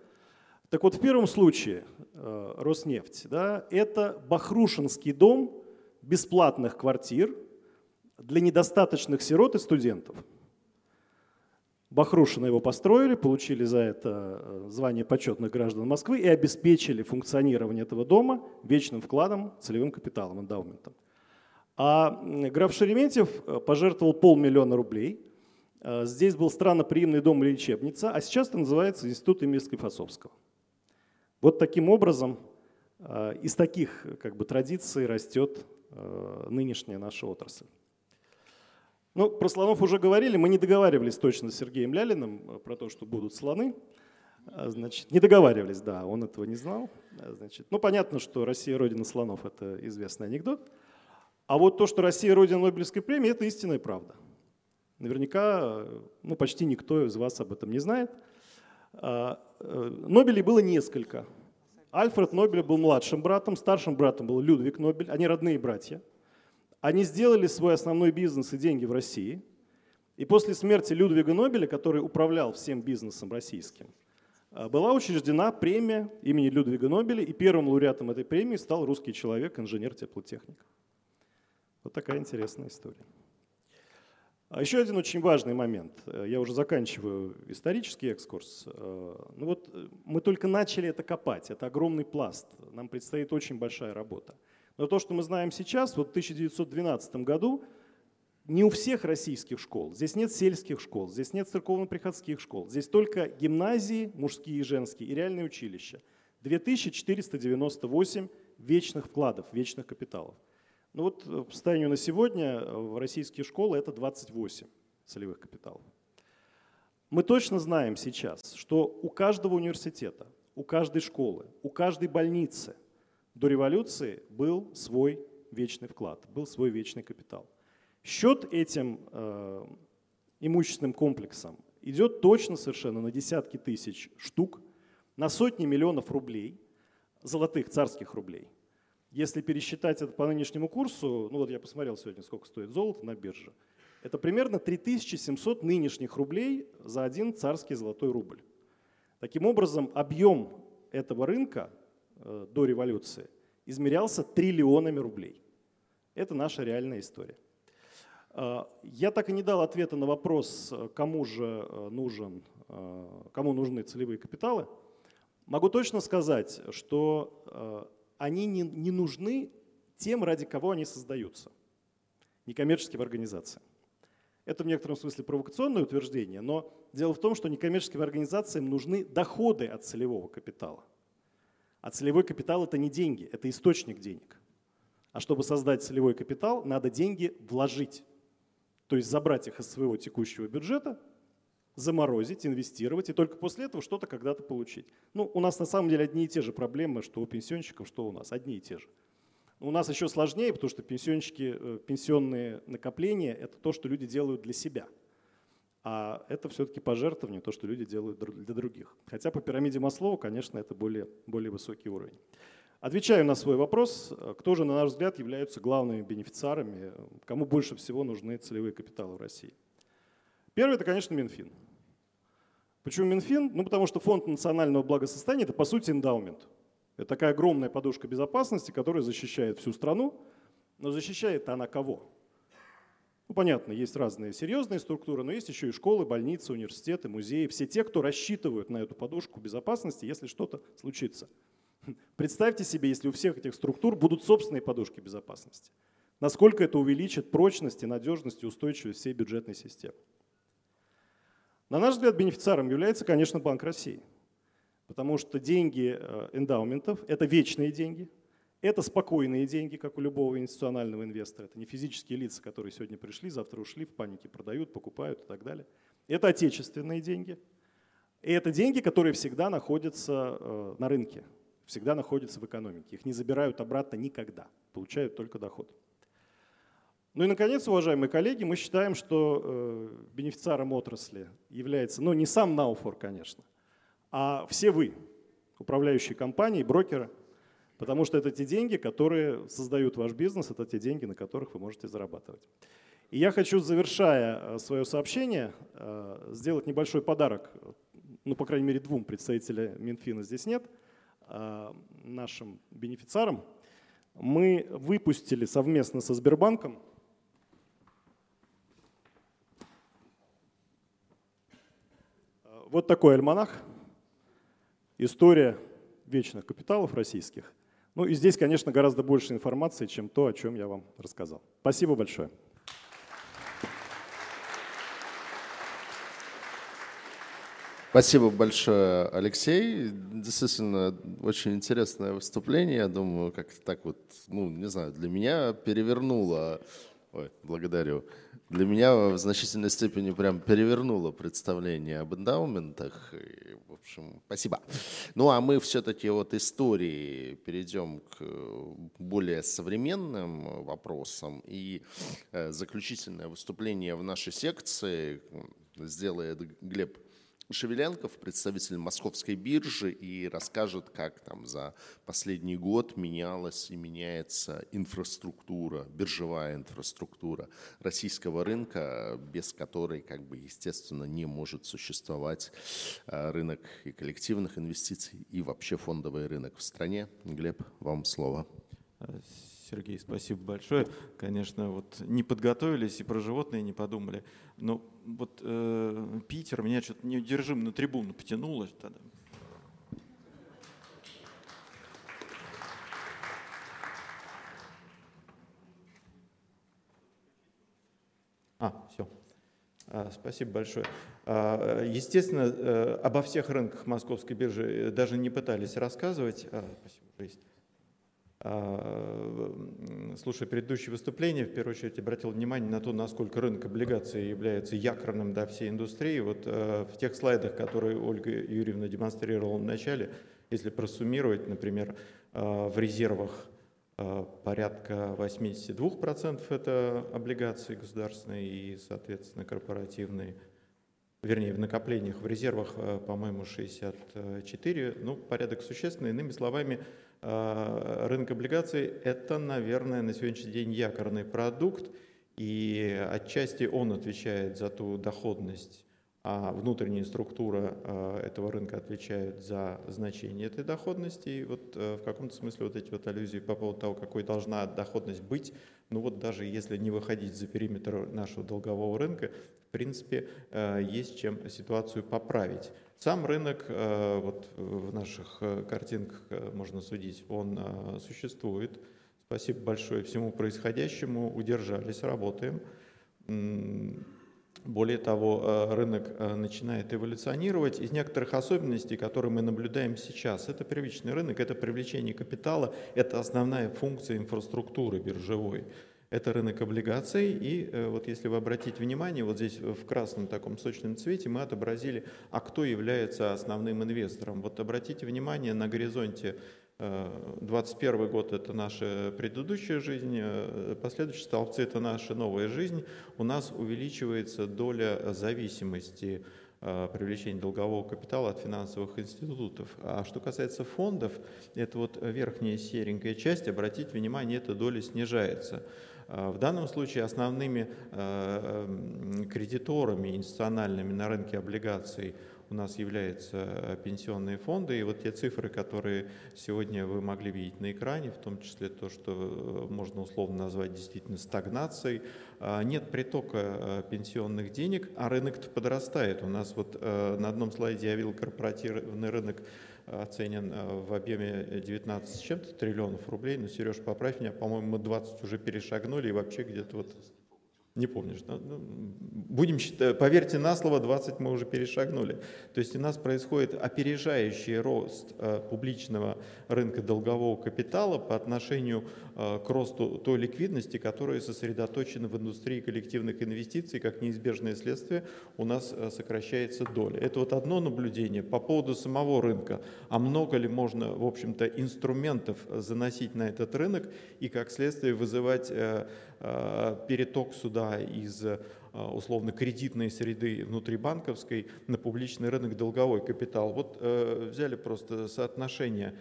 Так вот, в первом случае э, Роснефть, да, это Бахрушинский дом бесплатных квартир для недостаточных сирот и студентов. Бахрушина его построили, получили за это э, звание почетных граждан Москвы и обеспечили функционирование этого дома вечным вкладом, целевым капиталом, эндаументом. А граф Шереметьев э, пожертвовал полмиллиона рублей. Э, здесь был странноприимный дом или лечебница, а сейчас это называется Институт имени Склифосовского. Вот таким образом э, из таких как бы, традиций растет нынешняя наша отрасль. Ну, про слонов уже говорили, мы не договаривались точно с Сергеем Лялиным про то, что будут слоны. Значит, не договаривались, да, он этого не знал. Значит, ну, понятно, что Россия – родина слонов – это известный анекдот. А вот то, что Россия родина Нобелевской премии, это истинная правда. Наверняка, ну почти никто из вас об этом не знает. А, э, Нобелей было несколько. Альфред Нобель был младшим братом, старшим братом был Людвиг Нобель, они родные братья. Они сделали свой основной бизнес и деньги в России. И после смерти Людвига Нобеля, который управлял всем бизнесом российским, а, была учреждена премия имени Людвига Нобеля, и первым лауреатом этой премии стал русский человек, инженер-теплотехник. Вот такая интересная история. А еще один очень важный момент. Э, я уже заканчиваю исторический экскурс. Э, ну вот э, мы только начали это копать. Это огромный пласт. Нам предстоит очень большая работа. Но то, что мы знаем сейчас, вот в 1912 году не у всех российских школ. Здесь нет сельских школ, здесь нет церковно-приходских школ. Здесь только гимназии, мужские и женские, и реальные училища. 2498 вечных вкладов, вечных капиталов. Ну вот э, по состоянию на сегодня э, в российские школы это 28 целевых капиталов. Мы точно знаем сейчас, что у каждого университета, у каждой школы, у каждой больницы до революции был свой вечный вклад, был свой вечный капитал. Счет этим э, имущественным комплексом идет точно совершенно на десятки тысяч штук, на сотни миллионов рублей, золотых царских рублей. Если пересчитать это по нынешнему курсу, ну вот я посмотрел сегодня, сколько стоит золото на бирже, это примерно 3700 нынешних рублей за один царский золотой рубль. Таким образом, объем этого рынка э, до революции измерялся триллионами рублей. Это наша реальная история. Э, я так и не дал ответа на вопрос, кому же э, нужен, кому нужны целевые капиталы. Могу точно сказать, что они не, не нужны тем, ради кого они создаются, некоммерческим организациям. Это в некотором смысле провокационное утверждение, но дело в том, что некоммерческим организациям нужны доходы от целевого капитала. А целевой капитал – это не деньги, это источник денег. А чтобы создать целевой капитал, надо деньги вложить. То есть забрать их из своего текущего бюджета заморозить, инвестировать, и только после этого что-то когда-то получить. Ну, у нас на самом деле одни и те же проблемы, что у пенсионщиков, что у нас, одни и те же. У нас еще сложнее, потому что пенсионщики, э, пенсионные накопления – это то, что люди делают для себя. А это все-таки пожертвование, то, что люди делают для других. Хотя по пирамиде Маслова, конечно, это более, более высокий уровень. Отвечаю на свой вопрос. Кто же, на наш взгляд, являются главными бенефициарами, кому больше всего нужны целевые капиталы в России? Первый – это, конечно, Минфин. Почему Минфин? Ну, потому что Фонд национального благосостояния – это, по сути, эндаумент. Это такая огромная подушка безопасности, которая защищает всю страну. Но защищает она кого? Ну, понятно, есть разные серьезные структуры, но есть еще и школы, больницы, университеты, музеи. Все те, кто рассчитывают на эту подушку безопасности, если что-то случится. Представьте себе, если у всех этих структур будут собственные подушки безопасности. Насколько это увеличит прочность и надежность и устойчивость всей бюджетной системы. На наш взгляд, бенефициаром является, конечно, Банк России. Потому что деньги эндаументов – это вечные деньги, это спокойные деньги, как у любого институционального инвестора. Это не физические лица, которые сегодня пришли, завтра ушли, в панике продают, покупают и так далее. Это отечественные деньги. И это деньги, которые всегда находятся на рынке, всегда находятся в экономике. Их не забирают обратно никогда, получают только доход. Ну и, наконец, уважаемые коллеги, мы считаем, что э, бенефициаром отрасли является, ну не сам Науфор, конечно, а все вы, управляющие компании, брокеры, потому что это те деньги, которые создают ваш бизнес, это те деньги, на которых вы можете зарабатывать. И я хочу, завершая э, свое сообщение, э, сделать небольшой подарок, ну, по крайней мере, двум представителям Минфина здесь нет, э, нашим бенефициарам. Мы выпустили совместно со Сбербанком Вот такой альманах. История вечных капиталов российских. Ну и здесь, конечно, гораздо больше информации, чем то, о чем я вам рассказал. Спасибо большое. Спасибо большое, Алексей. Действительно, очень интересное выступление. Я думаю, как-то так вот, ну, не знаю, для меня перевернуло. Ой, благодарю для меня в значительной степени прям перевернуло представление об эндаументах. И, в общем, спасибо. Ну а мы все-таки от истории перейдем к более современным вопросам. И э, заключительное выступление в нашей секции сделает Глеб Шевеленков, представитель московской биржи, и расскажет, как там за последний год менялась и меняется инфраструктура, биржевая инфраструктура российского рынка, без которой, как бы, естественно, не может существовать э, рынок и коллективных инвестиций, и вообще фондовый рынок в стране. Глеб, вам слово. Сергей, спасибо большое. Конечно, вот не подготовились и про животные не подумали. Но вот э, Питер меня что-то неудержимо на трибуну потянуло тогда. А, все. А, спасибо большое. А, естественно, э, обо всех рынках московской биржи даже не пытались рассказывать. А, спасибо, есть. А, слушая предыдущее выступление, в первую очередь обратил внимание на то, насколько рынок облигаций является якорным для всей индустрии. Вот э, в тех слайдах, которые Ольга Юрьевна демонстрировала в начале, если просуммировать, например, э, в резервах э, порядка 82% это облигации государственные и, соответственно, корпоративные, вернее, в накоплениях, в резервах, по-моему, 64, ну, порядок существенный. Иными словами, Э, рынок облигаций – это, наверное, на сегодняшний день якорный продукт, и отчасти он отвечает за ту доходность, а внутренняя структура э, этого рынка отвечает за значение этой доходности. И вот э, в каком-то смысле вот эти вот аллюзии по поводу того, какой должна доходность быть, ну вот даже если не выходить за периметр нашего долгового рынка, в принципе, есть чем ситуацию поправить. Сам рынок, э, вот в наших э, картинках э, можно судить, он существует. Спасибо большое всему происходящему, удержались, работаем. Более того, рынок начинает эволюционировать. Из некоторых особенностей, которые мы наблюдаем сейчас, это первичный рынок, это привлечение капитала, это основная функция инфраструктуры биржевой это рынок облигаций. И э, вот если вы обратите внимание, вот здесь в красном таком сочном цвете мы отобразили, а кто является основным инвестором. Вот обратите внимание на горизонте 2021 э, год – это наша предыдущая жизнь, э, последующие столбцы – это наша новая жизнь. У нас увеличивается доля зависимости привлечения долгового капитала от финансовых институтов. А что касается фондов, это вот верхняя серенькая часть, обратите внимание, эта доля снижается. Э, в данном случае основными э, кредиторами институциональными на рынке облигаций у нас являются э, пенсионные фонды. И вот те цифры, которые сегодня вы могли видеть на экране, в том числе то, что можно условно назвать действительно стагнацией, нет притока пенсионных денег, а рынок подрастает. У нас вот на одном слайде я видел корпоративный рынок оценен э, в объеме 19 с чем-то триллионов рублей. Но, Сереж, поправь меня, по-моему, мы 20 уже перешагнули и вообще где-то вот... Не помнишь, да? Ну, будем считать, поверьте на слово, 20 мы уже перешагнули. То есть у нас происходит опережающий рост э, публичного рынка долгового капитала по отношению э, к росту той ликвидности, которая сосредоточена в индустрии коллективных инвестиций, как неизбежное следствие у нас э, сокращается доля. Это вот одно наблюдение. По поводу самого рынка, а много ли можно, в общем-то, инструментов заносить на этот рынок и как следствие вызывать переток сюда из э, условно кредитной среды внутрибанковской на публичный рынок долговой капитал. Вот э, взяли просто соотношение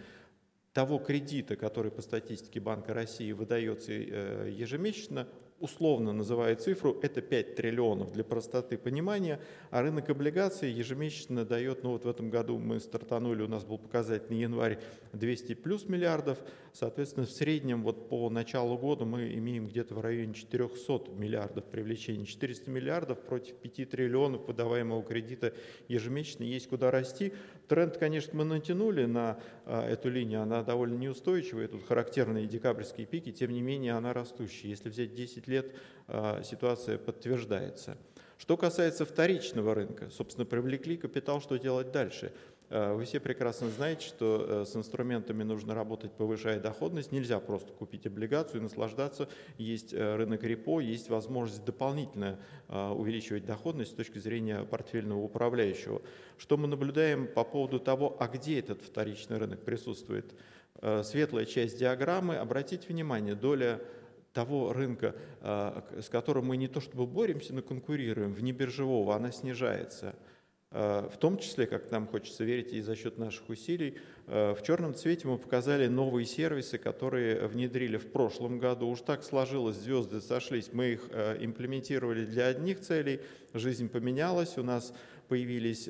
того кредита, который по статистике Банка России выдается ежемесячно условно называю цифру, это 5 триллионов для простоты понимания, а рынок облигаций ежемесячно дает, ну вот в этом году мы стартанули, у нас был показательный январь 200 плюс миллиардов, соответственно в среднем вот по началу года мы имеем где-то в районе 400 миллиардов привлечения, 400 миллиардов против 5 триллионов выдаваемого кредита ежемесячно, есть куда расти. Тренд, конечно, мы натянули на а, эту линию, она довольно неустойчивая, тут характерные декабрьские пики, тем не менее она растущая. Если взять 10 лет, а, ситуация подтверждается. Что касается вторичного рынка, собственно, привлекли капитал, что делать дальше? А, вы все прекрасно знаете, что э, с инструментами нужно работать, повышая доходность. Нельзя просто купить облигацию и наслаждаться. Есть э, рынок репо, есть возможность дополнительно а, увеличивать доходность с точки зрения портфельного управляющего. Что мы наблюдаем по поводу того, а где этот вторичный рынок присутствует? Э, светлая часть диаграммы, обратите внимание, доля того рынка, с которым мы не то чтобы боремся, но конкурируем, внебиржевого, она снижается – Э, в том числе, как нам хочется верить, и за счет наших усилий, э, в черном цвете мы показали новые сервисы, которые внедрили в прошлом году. Уж так сложилось, звезды сошлись, мы их имплементировали для одних целей, жизнь поменялась, у нас появились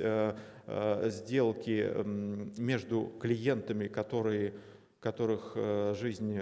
сделки между клиентами, которые которых жизнь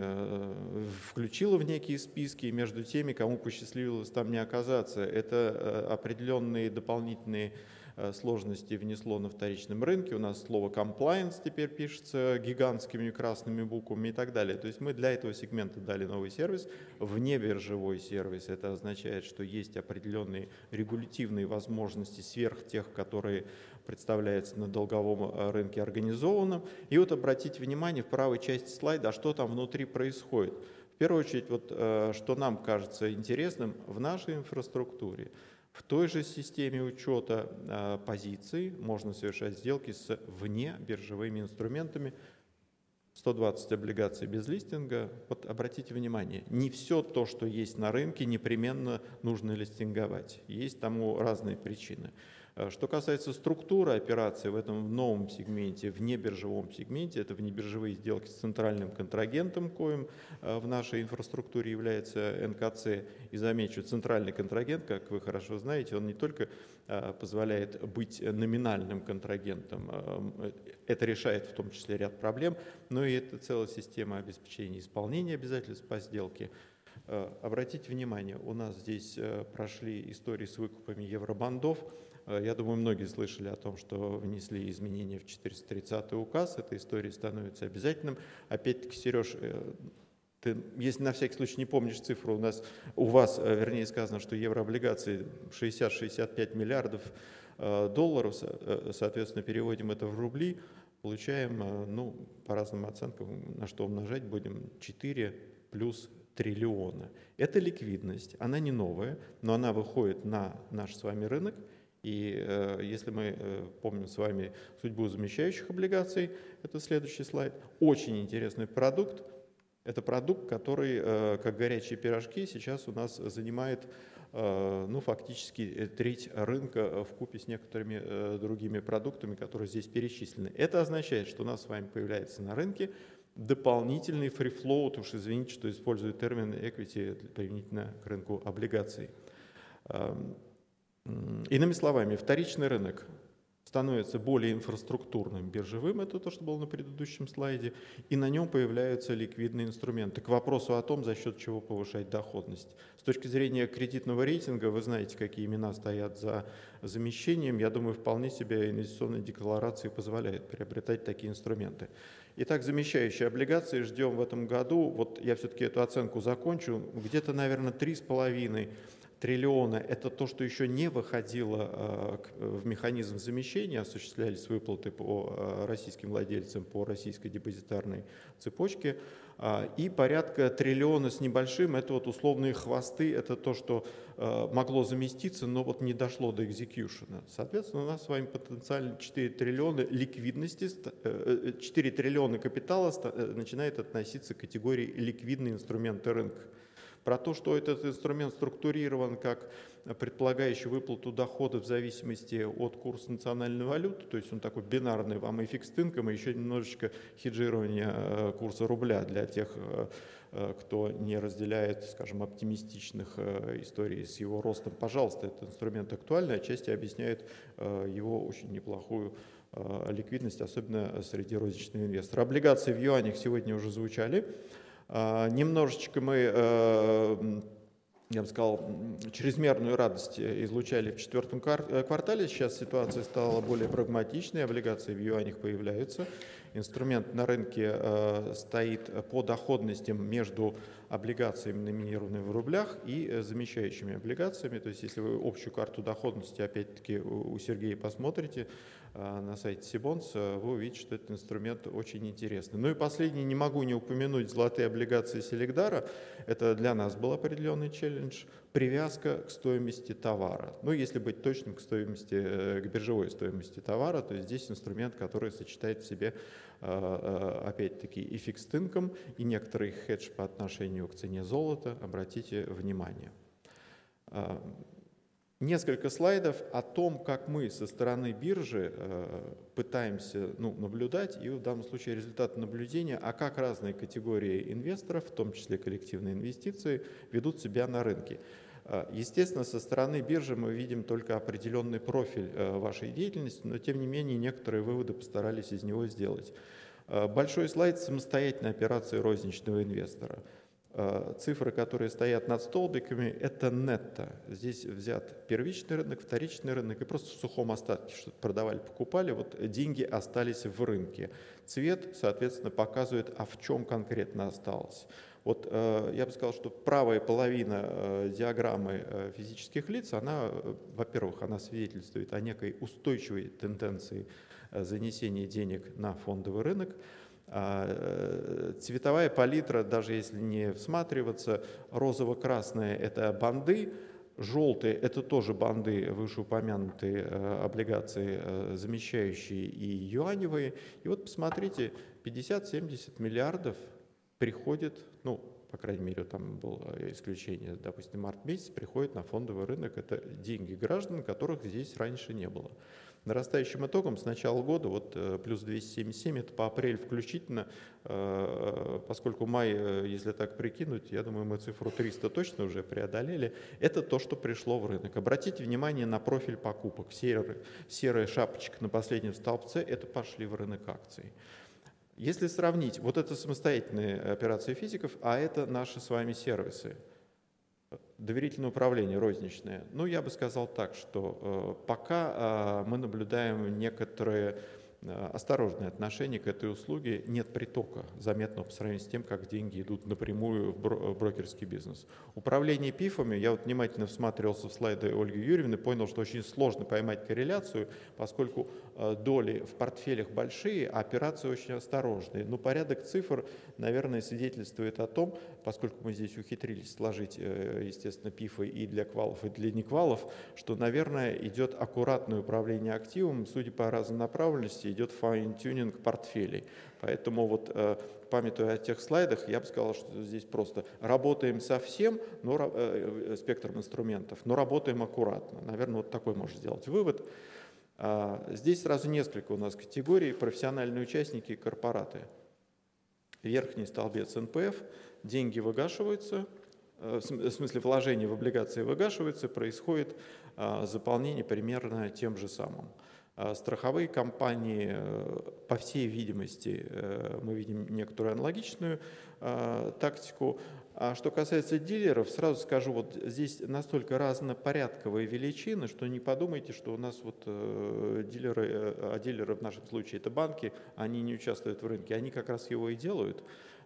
включила в некие списки, и между теми, кому посчастливилось там не оказаться. Это определенные дополнительные Э, сложности внесло на вторичном рынке. У нас слово compliance теперь пишется гигантскими красными буквами и так далее. То есть мы для этого сегмента дали новый сервис, вне биржевой сервис. Это означает, что есть определенные регулятивные возможности сверх тех, которые представляются на долговом э, рынке организованном. И вот обратите внимание в правой части слайда, а что там внутри происходит. В первую очередь, вот, э, что нам кажется интересным в нашей инфраструктуре – в той же системе учета а, позиций можно совершать сделки с вне биржевыми инструментами. 120 облигаций без листинга. Вот обратите внимание, не все то, что есть на рынке, непременно нужно листинговать. Есть тому разные причины. Э, что касается структуры операции в этом новом сегменте, в небиржевом сегменте, это внебиржевые сделки с центральным контрагентом, коим э, в нашей инфраструктуре является НКЦ. И замечу, центральный контрагент, как вы хорошо знаете, он не только э, позволяет быть номинальным контрагентом, это решает в том числе ряд проблем, но и это целая система обеспечения исполнения обязательств по сделке. Обратите внимание, у нас здесь прошли истории с выкупами евробандов, я думаю, многие слышали о том, что внесли изменения в 430 указ. Эта история становится обязательным. Опять-таки, Сереж, э, ты, если на всякий случай не помнишь цифру, у нас, у вас, э, вернее, сказано, что еврооблигации 60-65 миллиардов долларов, соответственно, переводим это в рубли, получаем, ну, по разным оценкам, на что умножать будем, 4 плюс триллиона. Это ликвидность, она не новая, но она выходит на наш с вами рынок – и э, если мы э, помним с вами судьбу замещающих облигаций, это следующий слайд, очень интересный продукт. Это продукт, который, э, как горячие пирожки, сейчас у нас занимает э, ну, фактически э, треть рынка э, в купе с некоторыми другими продуктами, которые здесь перечислены. Это означает, что у нас с вами появляется на рынке дополнительный free float, уж извините, что использую термин equity применительно к рынку облигаций. Иными словами, вторичный рынок становится более инфраструктурным, биржевым, это то, что было на предыдущем слайде, и на нем появляются ликвидные инструменты. К вопросу о том, за счет чего повышать доходность. С точки зрения кредитного рейтинга, вы знаете, какие имена стоят за замещением. Я думаю, вполне себе инвестиционные декларации позволяют приобретать такие инструменты. Итак, замещающие облигации ждем в этом году. Вот я все-таки эту оценку закончу. Где-то, наверное, 3,5 триллиона – это то, что еще не выходило в механизм замещения, осуществлялись выплаты по российским владельцам по российской депозитарной цепочке. А, и порядка триллиона с небольшим – это вот условные хвосты, это то, что могло заместиться, но вот не дошло до экзекьюшена. Соответственно, у нас с вами потенциально 4 триллиона ликвидности, 4 э, э, триллиона капитала э, начинает относиться к категории ликвидные инструменты рынка. Про то, что этот инструмент структурирован как предполагающий выплату дохода в зависимости от курса национальной валюты, то есть он такой бинарный, вам и фикс и еще немножечко хеджирование э, курса рубля для тех, э, э, кто не разделяет, скажем, оптимистичных историй с его ростом. Пожалуйста, этот инструмент актуальный, отчасти объясняет его очень неплохую ликвидность, особенно среди розничных инвесторов. Облигации в юанях сегодня уже звучали. Немножечко мы я бы сказал, чрезмерную радость излучали в четвертом э, квартале. Сейчас ситуация стала более прагматичной, облигации в юанях появляются. Инструмент на рынке э, стоит по доходностям между облигациями, номинированными в рублях, и э, замещающими облигациями. То есть если вы общую карту доходности, опять-таки, у Сергея посмотрите, а, на сайте Сибонс, а, вы увидите, что этот инструмент очень интересный. Ну и последний, не могу не упомянуть золотые облигации Селегдара. Это для нас был определенный челлендж. Привязка к стоимости товара. Ну, если быть точным, к стоимости, э, к биржевой стоимости товара, то здесь инструмент, который сочетает в себе а, опять-таки и фикстинком, и некоторый хедж по отношению к цене золота. Обратите внимание. Несколько слайдов о том, как мы со стороны биржи э, пытаемся ну, наблюдать, и в данном случае результаты наблюдения, а как разные категории инвесторов, в том числе коллективные инвестиции, ведут себя на рынке. Э, естественно, со стороны биржи мы видим только определенный профиль э, вашей деятельности, но тем не менее некоторые выводы постарались из него сделать. Большой слайд самостоятельной операции розничного инвестора – цифры, которые стоят над столбиками, это нетто. Здесь взят первичный рынок, вторичный рынок, и просто в сухом остатке что-то продавали, покупали, вот деньги остались в рынке. Цвет, соответственно, показывает, а в чем конкретно осталось. Вот э, я бы сказал, что правая половина э, диаграммы физических лиц, она, во-первых, она свидетельствует о некой устойчивой тенденции занесения денег на фондовый рынок, э, цветовая палитра, даже если не всматриваться, розово-красная – это банды, желтые – это тоже банды, вышеупомянутые э, облигации, э, замещающие и юаневые. И вот посмотрите, 50-70 миллиардов приходит, ну, по крайней мере, там было исключение, допустим, март месяц приходит на фондовый рынок, это деньги граждан, которых здесь раньше не было. Нарастающим итогом с начала года, вот э, плюс 277, это по апрель включительно, э, поскольку май, э, если так прикинуть, я думаю, мы цифру 300 точно уже преодолели, это то, что пришло в рынок. Обратите внимание на профиль покупок. Серый, серая шапочка на последнем столбце – это пошли в рынок акций. Если сравнить, вот это самостоятельные операции физиков, а это наши с вами сервисы – доверительное управление розничное. Ну, я бы сказал так, что э, пока э, мы наблюдаем некоторые осторожное отношение к этой услуге, нет притока заметного по сравнению с тем, как деньги идут напрямую в брокерский бизнес. Управление ПИФами, я вот внимательно всматривался в слайды Ольги Юрьевны, понял, что очень сложно поймать корреляцию, поскольку э, доли в портфелях большие, а операции очень осторожные. Но порядок цифр, наверное, свидетельствует о том, поскольку мы здесь ухитрились сложить, э, естественно, ПИФы и для квалов, и для неквалов, что, наверное, идет аккуратное управление активом, судя по разнонаправленности, идет fine-tuning портфелей. Поэтому вот э, памятуя о тех слайдах, я бы сказал, что здесь просто работаем со всем но, э, э, спектром инструментов, но работаем аккуратно. Наверное, вот такой можно сделать вывод. А, здесь сразу несколько у нас категорий. Профессиональные участники и корпораты. Верхний столбец НПФ. Деньги выгашиваются, в смысле вложения в облигации выгашиваются, происходит а, заполнение примерно тем же самым. А страховые компании, э, по всей видимости, э, мы видим некоторую аналогичную э, тактику. А что касается дилеров, сразу скажу, вот здесь настолько разнопорядковые величины, что не подумайте, что у нас вот дилеры, а дилеры в нашем случае это банки, они не участвуют в рынке, они как раз его и делают.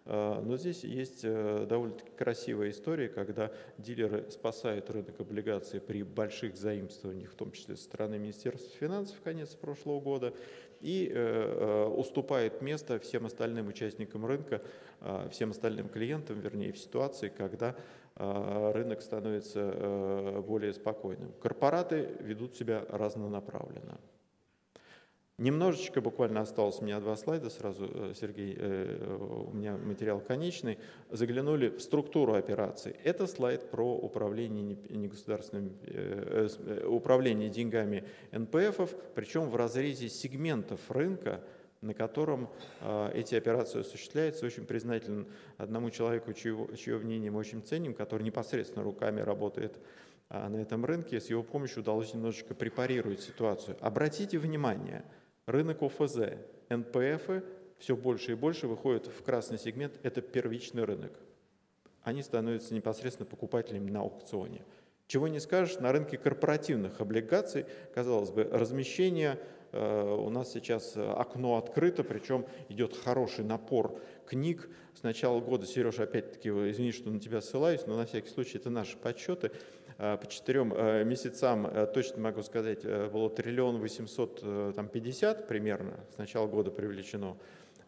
Э, но здесь есть э, довольно-таки красивая история, когда дилеры спасают рынок облигаций при больших заимствованиях, в том числе со стороны Министерства финансов в конец прошлого года, и э, уступает место всем остальным участникам рынка, всем остальным клиентам, вернее, в ситуации, когда рынок становится более спокойным. Корпораты ведут себя разнонаправленно. Немножечко, буквально осталось у меня два слайда сразу, э, Сергей, э, у меня материал конечный. Заглянули в структуру операций. Это слайд про управление негосударственным, э, управление деньгами НПФов, причем в разрезе сегментов рынка, на котором эти операции осуществляются. Очень признателен одному человеку, чье, чье мнение мы очень ценим, который непосредственно руками работает на этом рынке. С его помощью удалось немножечко препарировать ситуацию. Обратите внимание – Рынок ОФЗ, НПФ все больше и больше выходят в красный сегмент, это первичный рынок. Они становятся непосредственно покупателями на аукционе. Чего не скажешь, на рынке корпоративных облигаций, казалось бы, размещение, э, у нас сейчас окно открыто, причем идет хороший напор книг. С начала года, Сережа, опять-таки, извини, что на тебя ссылаюсь, но на всякий случай это наши подсчеты – по четырем э, месяцам, э, точно могу сказать, было триллион восемьсот пятьдесят примерно с начала года привлечено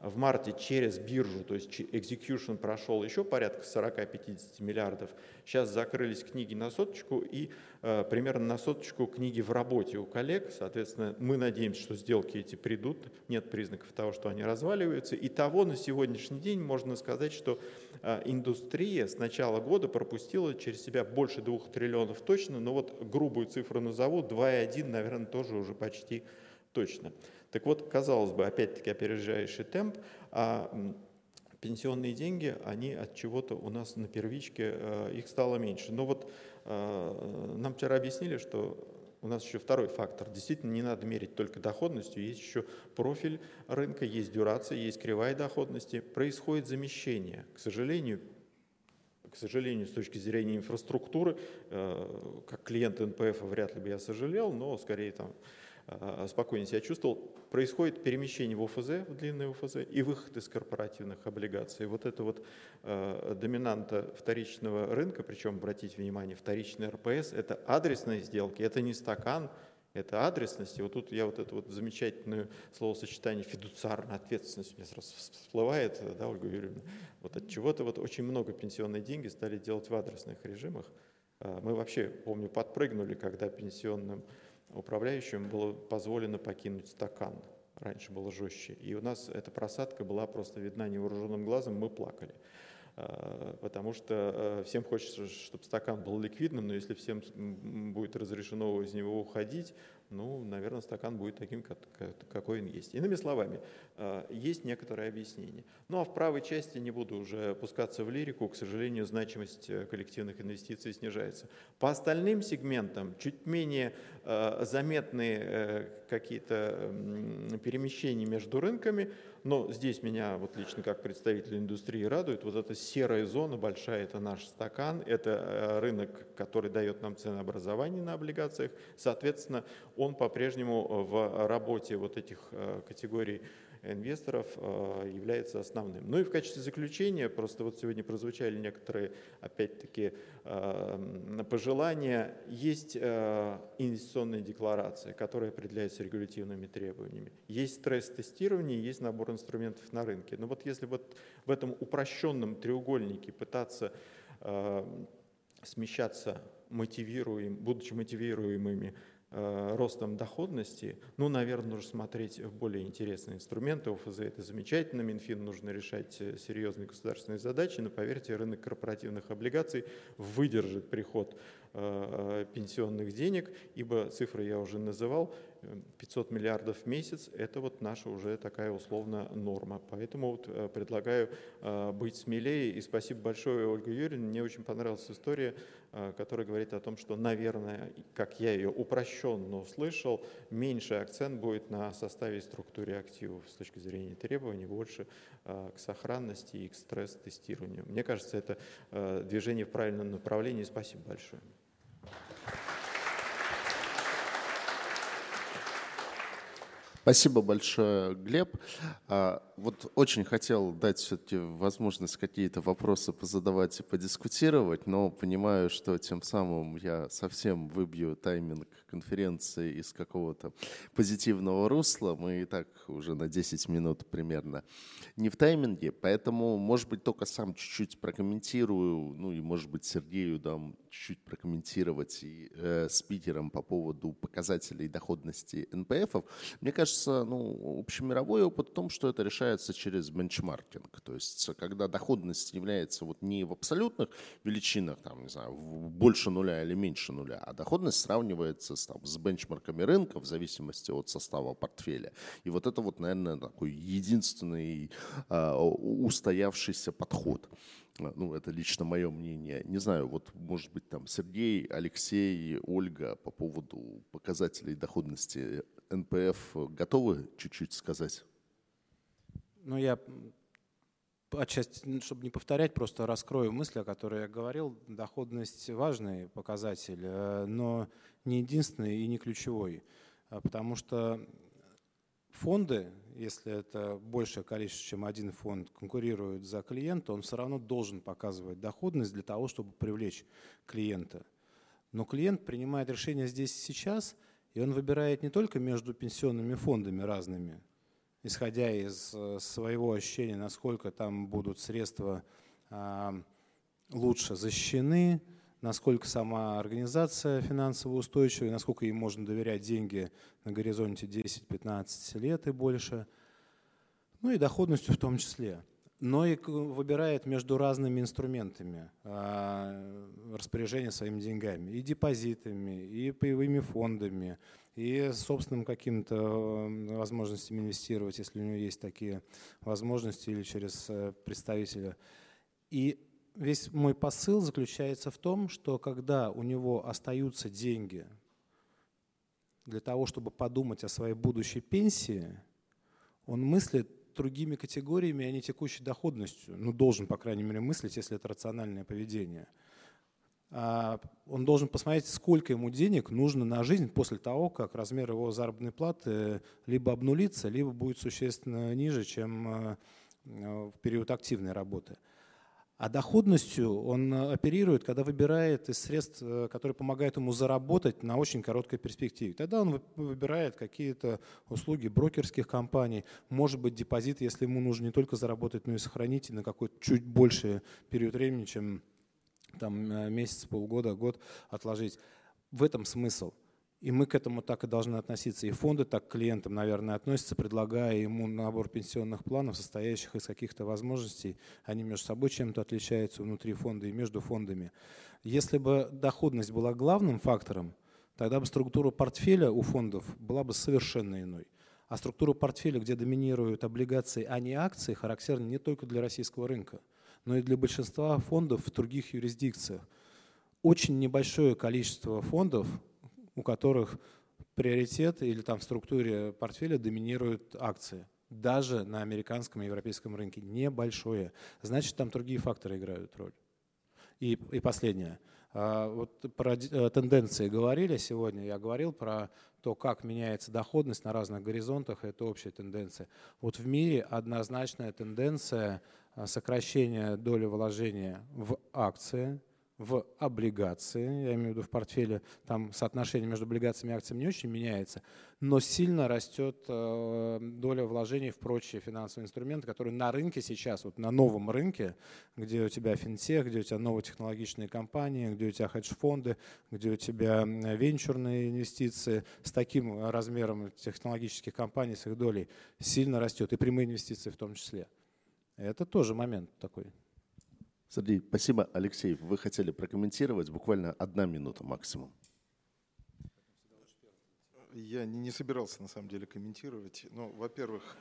в марте через биржу, то есть execution прошел еще порядка 40-50 миллиардов. Сейчас закрылись книги на соточку и э, примерно на соточку книги в работе у коллег. Соответственно, мы надеемся, что сделки эти придут. Нет признаков того, что они разваливаются. И того на сегодняшний день можно сказать, что э, индустрия с начала года пропустила через себя больше двух триллионов точно, но вот грубую цифру назову, 2,1, наверное, тоже уже почти точно. Так вот, казалось бы, опять-таки опережающий темп, а пенсионные деньги, они от чего-то у нас на первичке, э, их стало меньше. Но вот э, нам вчера объяснили, что у нас еще второй фактор. Действительно, не надо мерить только доходностью, есть еще профиль рынка, есть дюрация, есть кривая доходности. Происходит замещение. К сожалению, к сожалению, с точки зрения инфраструктуры, э, как клиент НПФ вряд ли бы я сожалел, но скорее там спокойнее себя чувствовал, происходит перемещение в ОФЗ, в длинный ОФЗ, и выход из корпоративных облигаций. Вот это вот э, доминанта вторичного рынка, причем, обратите внимание, вторичный РПС – это адресные сделки, это не стакан, это адресность. И вот тут я вот это вот замечательное словосочетание фидуциарная ответственность мне сразу всплывает, да, Ольга Юрьевна. Вот от чего-то вот очень много пенсионные деньги стали делать в адресных режимах. Мы вообще, помню, подпрыгнули, когда пенсионным управляющим было позволено покинуть стакан. Раньше было жестче. И у нас эта просадка была просто видна невооруженным глазом, мы плакали. А, потому что э, всем хочется, чтобы стакан был ликвидным, но если всем будет разрешено из него уходить, ну, наверное, стакан будет таким, какой он есть. Иными словами, э, есть некоторое объяснение. Ну а в правой части не буду уже опускаться в лирику, к сожалению, значимость э, коллективных инвестиций снижается. По остальным сегментам чуть менее э, заметные какие-то перемещения между рынками, но здесь меня вот лично как представитель индустрии радует, вот эта серая зона большая, это наш стакан, это рынок, который дает нам ценообразование на облигациях, соответственно, он по-прежнему э, в работе вот этих э, категорий инвесторов э, является основным. Ну и в качестве заключения, просто вот сегодня прозвучали некоторые, опять-таки, пожелания. Есть инвестиционная декларация, которая определяется регулятивными требованиями. Есть стресс-тестирование, есть набор инструментов на рынке. Но вот если вот в этом упрощенном треугольнике пытаться смещаться мотивируем, будучи мотивируемыми ростом доходности, ну, наверное, нужно смотреть в более интересные инструменты. ОФЗ это замечательно, Минфин нужно решать э, серьезные государственные задачи, но поверьте, рынок корпоративных облигаций выдержит приход э, пенсионных денег, ибо цифры я уже называл, 500 миллиардов в месяц – это вот наша уже такая условно норма. Поэтому вот э, предлагаю э, быть смелее. И спасибо большое, Ольга Юрьевна. Мне очень понравилась история, э, которая говорит о том, что, наверное, как я ее упрощенно услышал, меньший акцент будет на составе и структуре активов с точки зрения требований, больше к сохранности и к стресс-тестированию. Мне кажется, это движение в правильном направлении. Спасибо большое. Спасибо большое, Глеб. А, вот очень хотел дать все-таки возможность какие-то вопросы позадавать и подискутировать, но понимаю, что тем самым я совсем выбью тайминг конференции из какого-то позитивного русла. Мы и так уже на 10 минут примерно не в тайминге, поэтому, может быть, только сам чуть-чуть прокомментирую, ну и, может быть, Сергею дам чуть-чуть прокомментировать и, э, спикером по поводу показателей доходности НПФ. Мне кажется, ну, общемировой опыт в том, что это решает измеряется через бенчмаркинг. То есть когда доходность является вот не в абсолютных величинах, там, не знаю, больше нуля или меньше нуля, а доходность сравнивается с, там, с бенчмарками рынка в зависимости от состава портфеля. И вот это вот, наверное, такой единственный э, устоявшийся подход. Ну, это лично мое мнение. Не знаю, вот, может быть, там Сергей, Алексей, Ольга по поводу показателей доходности НПФ готовы чуть-чуть сказать? Ну, я отчасти, чтобы не повторять, просто раскрою мысли, о которой я говорил. Доходность – важный показатель, э, но не единственный и не ключевой. А потому что фонды, если это большее количество, чем один фонд, конкурируют за клиента, он все равно должен показывать доходность для того, чтобы привлечь клиента. Но клиент принимает решение здесь и сейчас, и он выбирает не только между пенсионными фондами разными, исходя из э, своего ощущения, насколько там будут средства а, лучше защищены, насколько сама организация финансово устойчивая, насколько ей можно доверять деньги на горизонте 10-15 лет и больше, ну и доходностью в том числе. Но и выбирает между разными инструментами а, распоряжения своими деньгами, и депозитами, и паевыми фондами, и собственным каким-то э, возможностями инвестировать, если у него есть такие возможности, или через э, представителя. И весь мой посыл заключается в том, что когда у него остаются деньги для того, чтобы подумать о своей будущей пенсии, он мыслит другими категориями, а не текущей доходностью. Ну, должен, по крайней мере, мыслить, если это рациональное поведение – он должен посмотреть, сколько ему денег нужно на жизнь после того, как размер его заработной платы либо обнулится, либо будет существенно ниже, чем а, в период активной работы. А доходностью он оперирует, когда выбирает из средств, э, которые помогают ему заработать на очень короткой перспективе. Тогда он выбирает какие-то услуги брокерских компаний, может быть депозит, если ему нужно не только заработать, но и сохранить на какой-то чуть больший период времени, чем там э, месяц, полгода, год отложить. В этом смысл. И мы к этому так и должны относиться. И фонды так к клиентам, наверное, относятся, предлагая ему набор пенсионных планов, состоящих из каких-то возможностей. Они между собой чем-то отличаются внутри фонда и между фондами. Если бы доходность была главным фактором, тогда бы структура портфеля у фондов была бы совершенно иной. А структура портфеля, где доминируют облигации, а не акции, характерна не только для российского рынка – но и для большинства фондов в других юрисдикциях. Очень небольшое количество фондов, у которых приоритет или там в структуре портфеля доминируют акции. Даже на американском и европейском рынке. Небольшое. Значит, там другие факторы играют роль. И, и последнее. А, вот про э, тенденции говорили сегодня. Я говорил про то, как меняется доходность на разных горизонтах. Это общая тенденция. Вот в мире однозначная тенденция – сокращение доли вложения в акции, в облигации, я имею в виду в портфеле, там соотношение между облигациями и акциями не очень меняется, но сильно растет э, доля вложений в прочие финансовые инструменты, которые на рынке сейчас, вот на новом рынке, где у тебя финтех, где у тебя новые технологичные компании, где у тебя хедж-фонды, где у тебя венчурные инвестиции с таким размером технологических компаний, с их долей, сильно растет, и прямые инвестиции в том числе. Это тоже момент такой. Сергей, спасибо. Алексей, вы хотели прокомментировать? Буквально одна минута максимум. Я не, не собирался на самом деле комментировать. Ну, во-первых,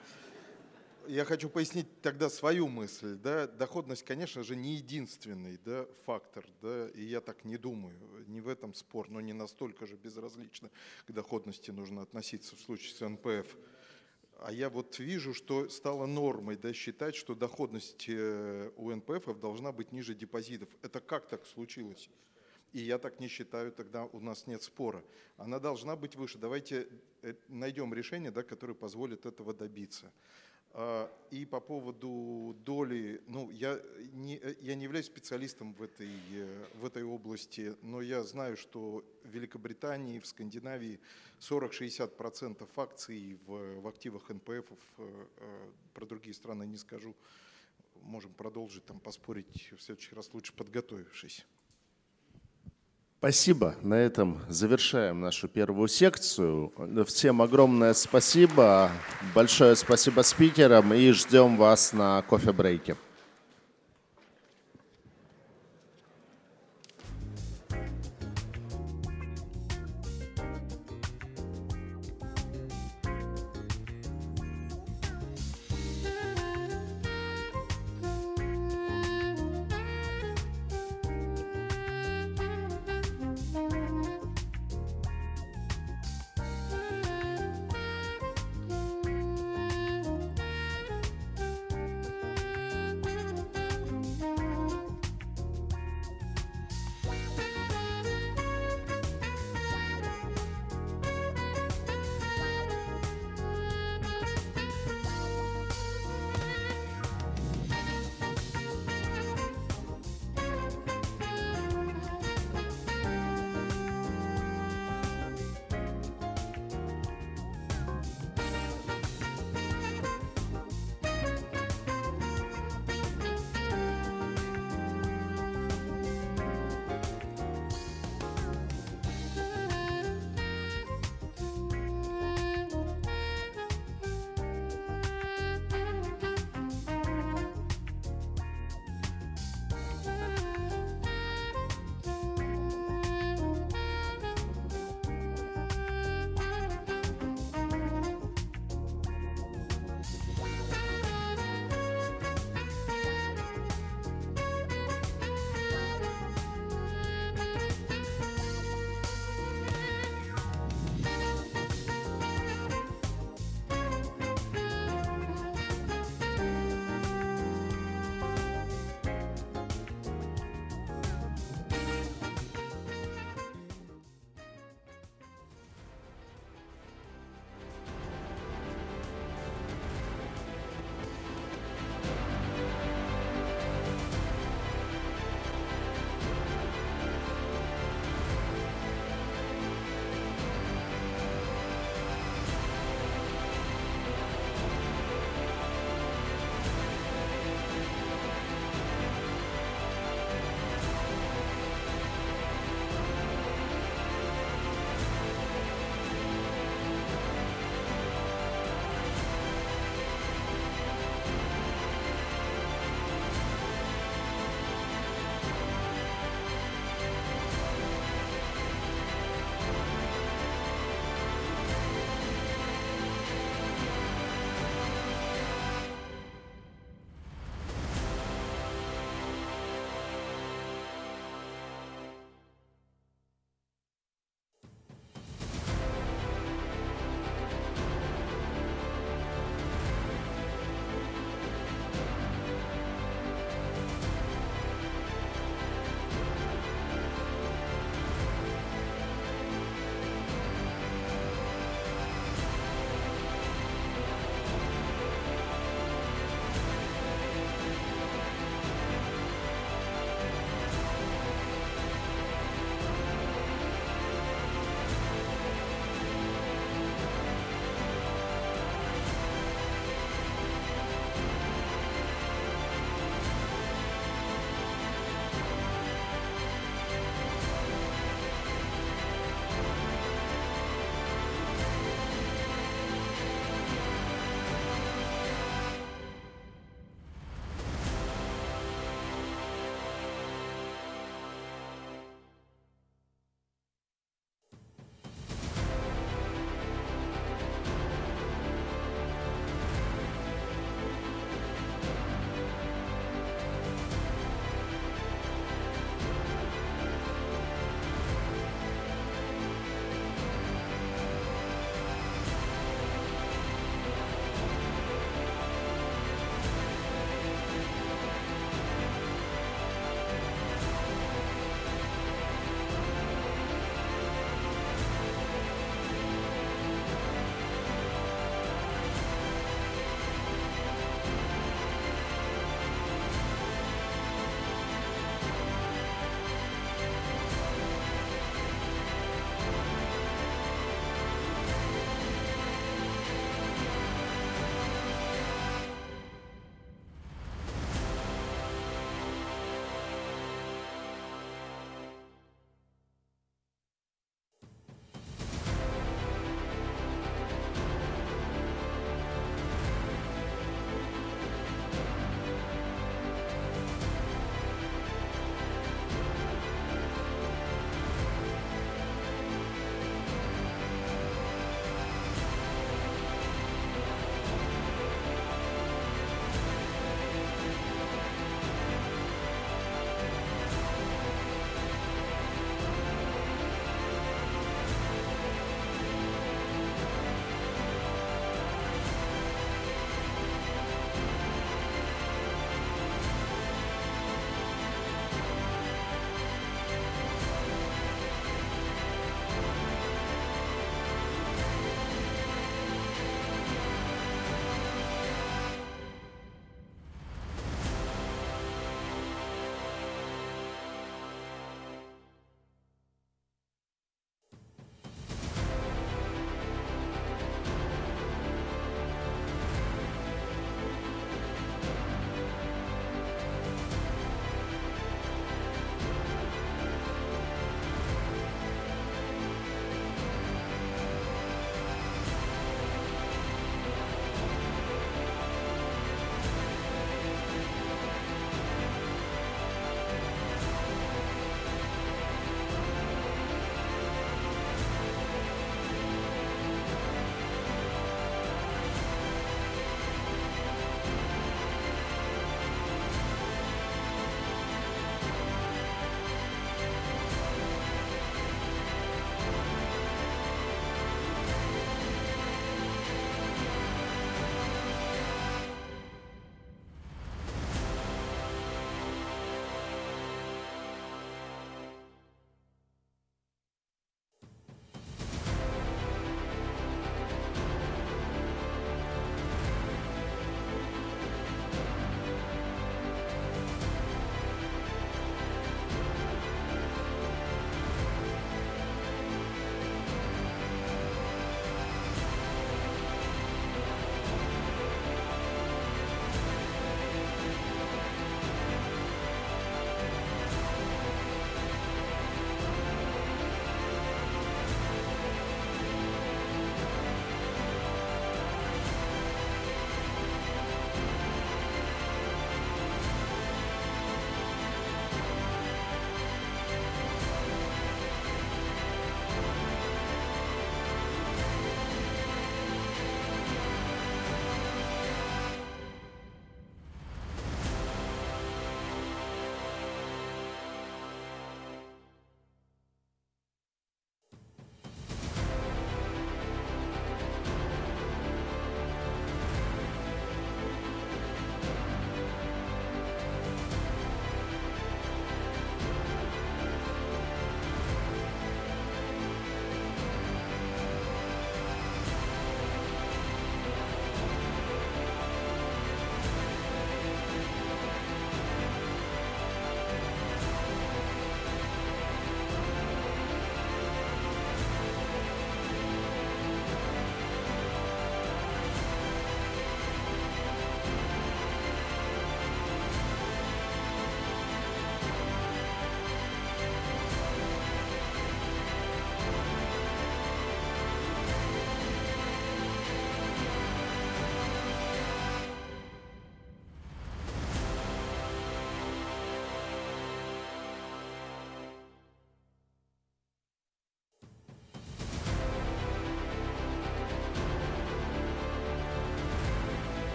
я хочу пояснить тогда свою мысль. Да? Доходность, конечно же, не единственный да, фактор, да, и я так не думаю. Не в этом спор, но не настолько же безразлично к доходности нужно относиться в случае с НПФ. А я вот вижу, что стало нормой да, считать, что доходность э, у НПФ должна быть ниже депозитов. Это как так случилось? И я так не считаю, тогда у нас нет спора. Она должна быть выше. Давайте э, найдем решение, да, которое позволит этого добиться. А, и по поводу доли, ну, я не, я не являюсь специалистом в этой, в этой области, но я знаю, что в Великобритании, в Скандинавии 40-60% акций в, в активах НПФ, э, э, про другие страны не скажу, можем продолжить там поспорить в следующий раз лучше подготовившись. Спасибо. На этом завершаем нашу первую секцию. Всем огромное спасибо. Большое спасибо спикерам и ждем вас на кофе-брейке.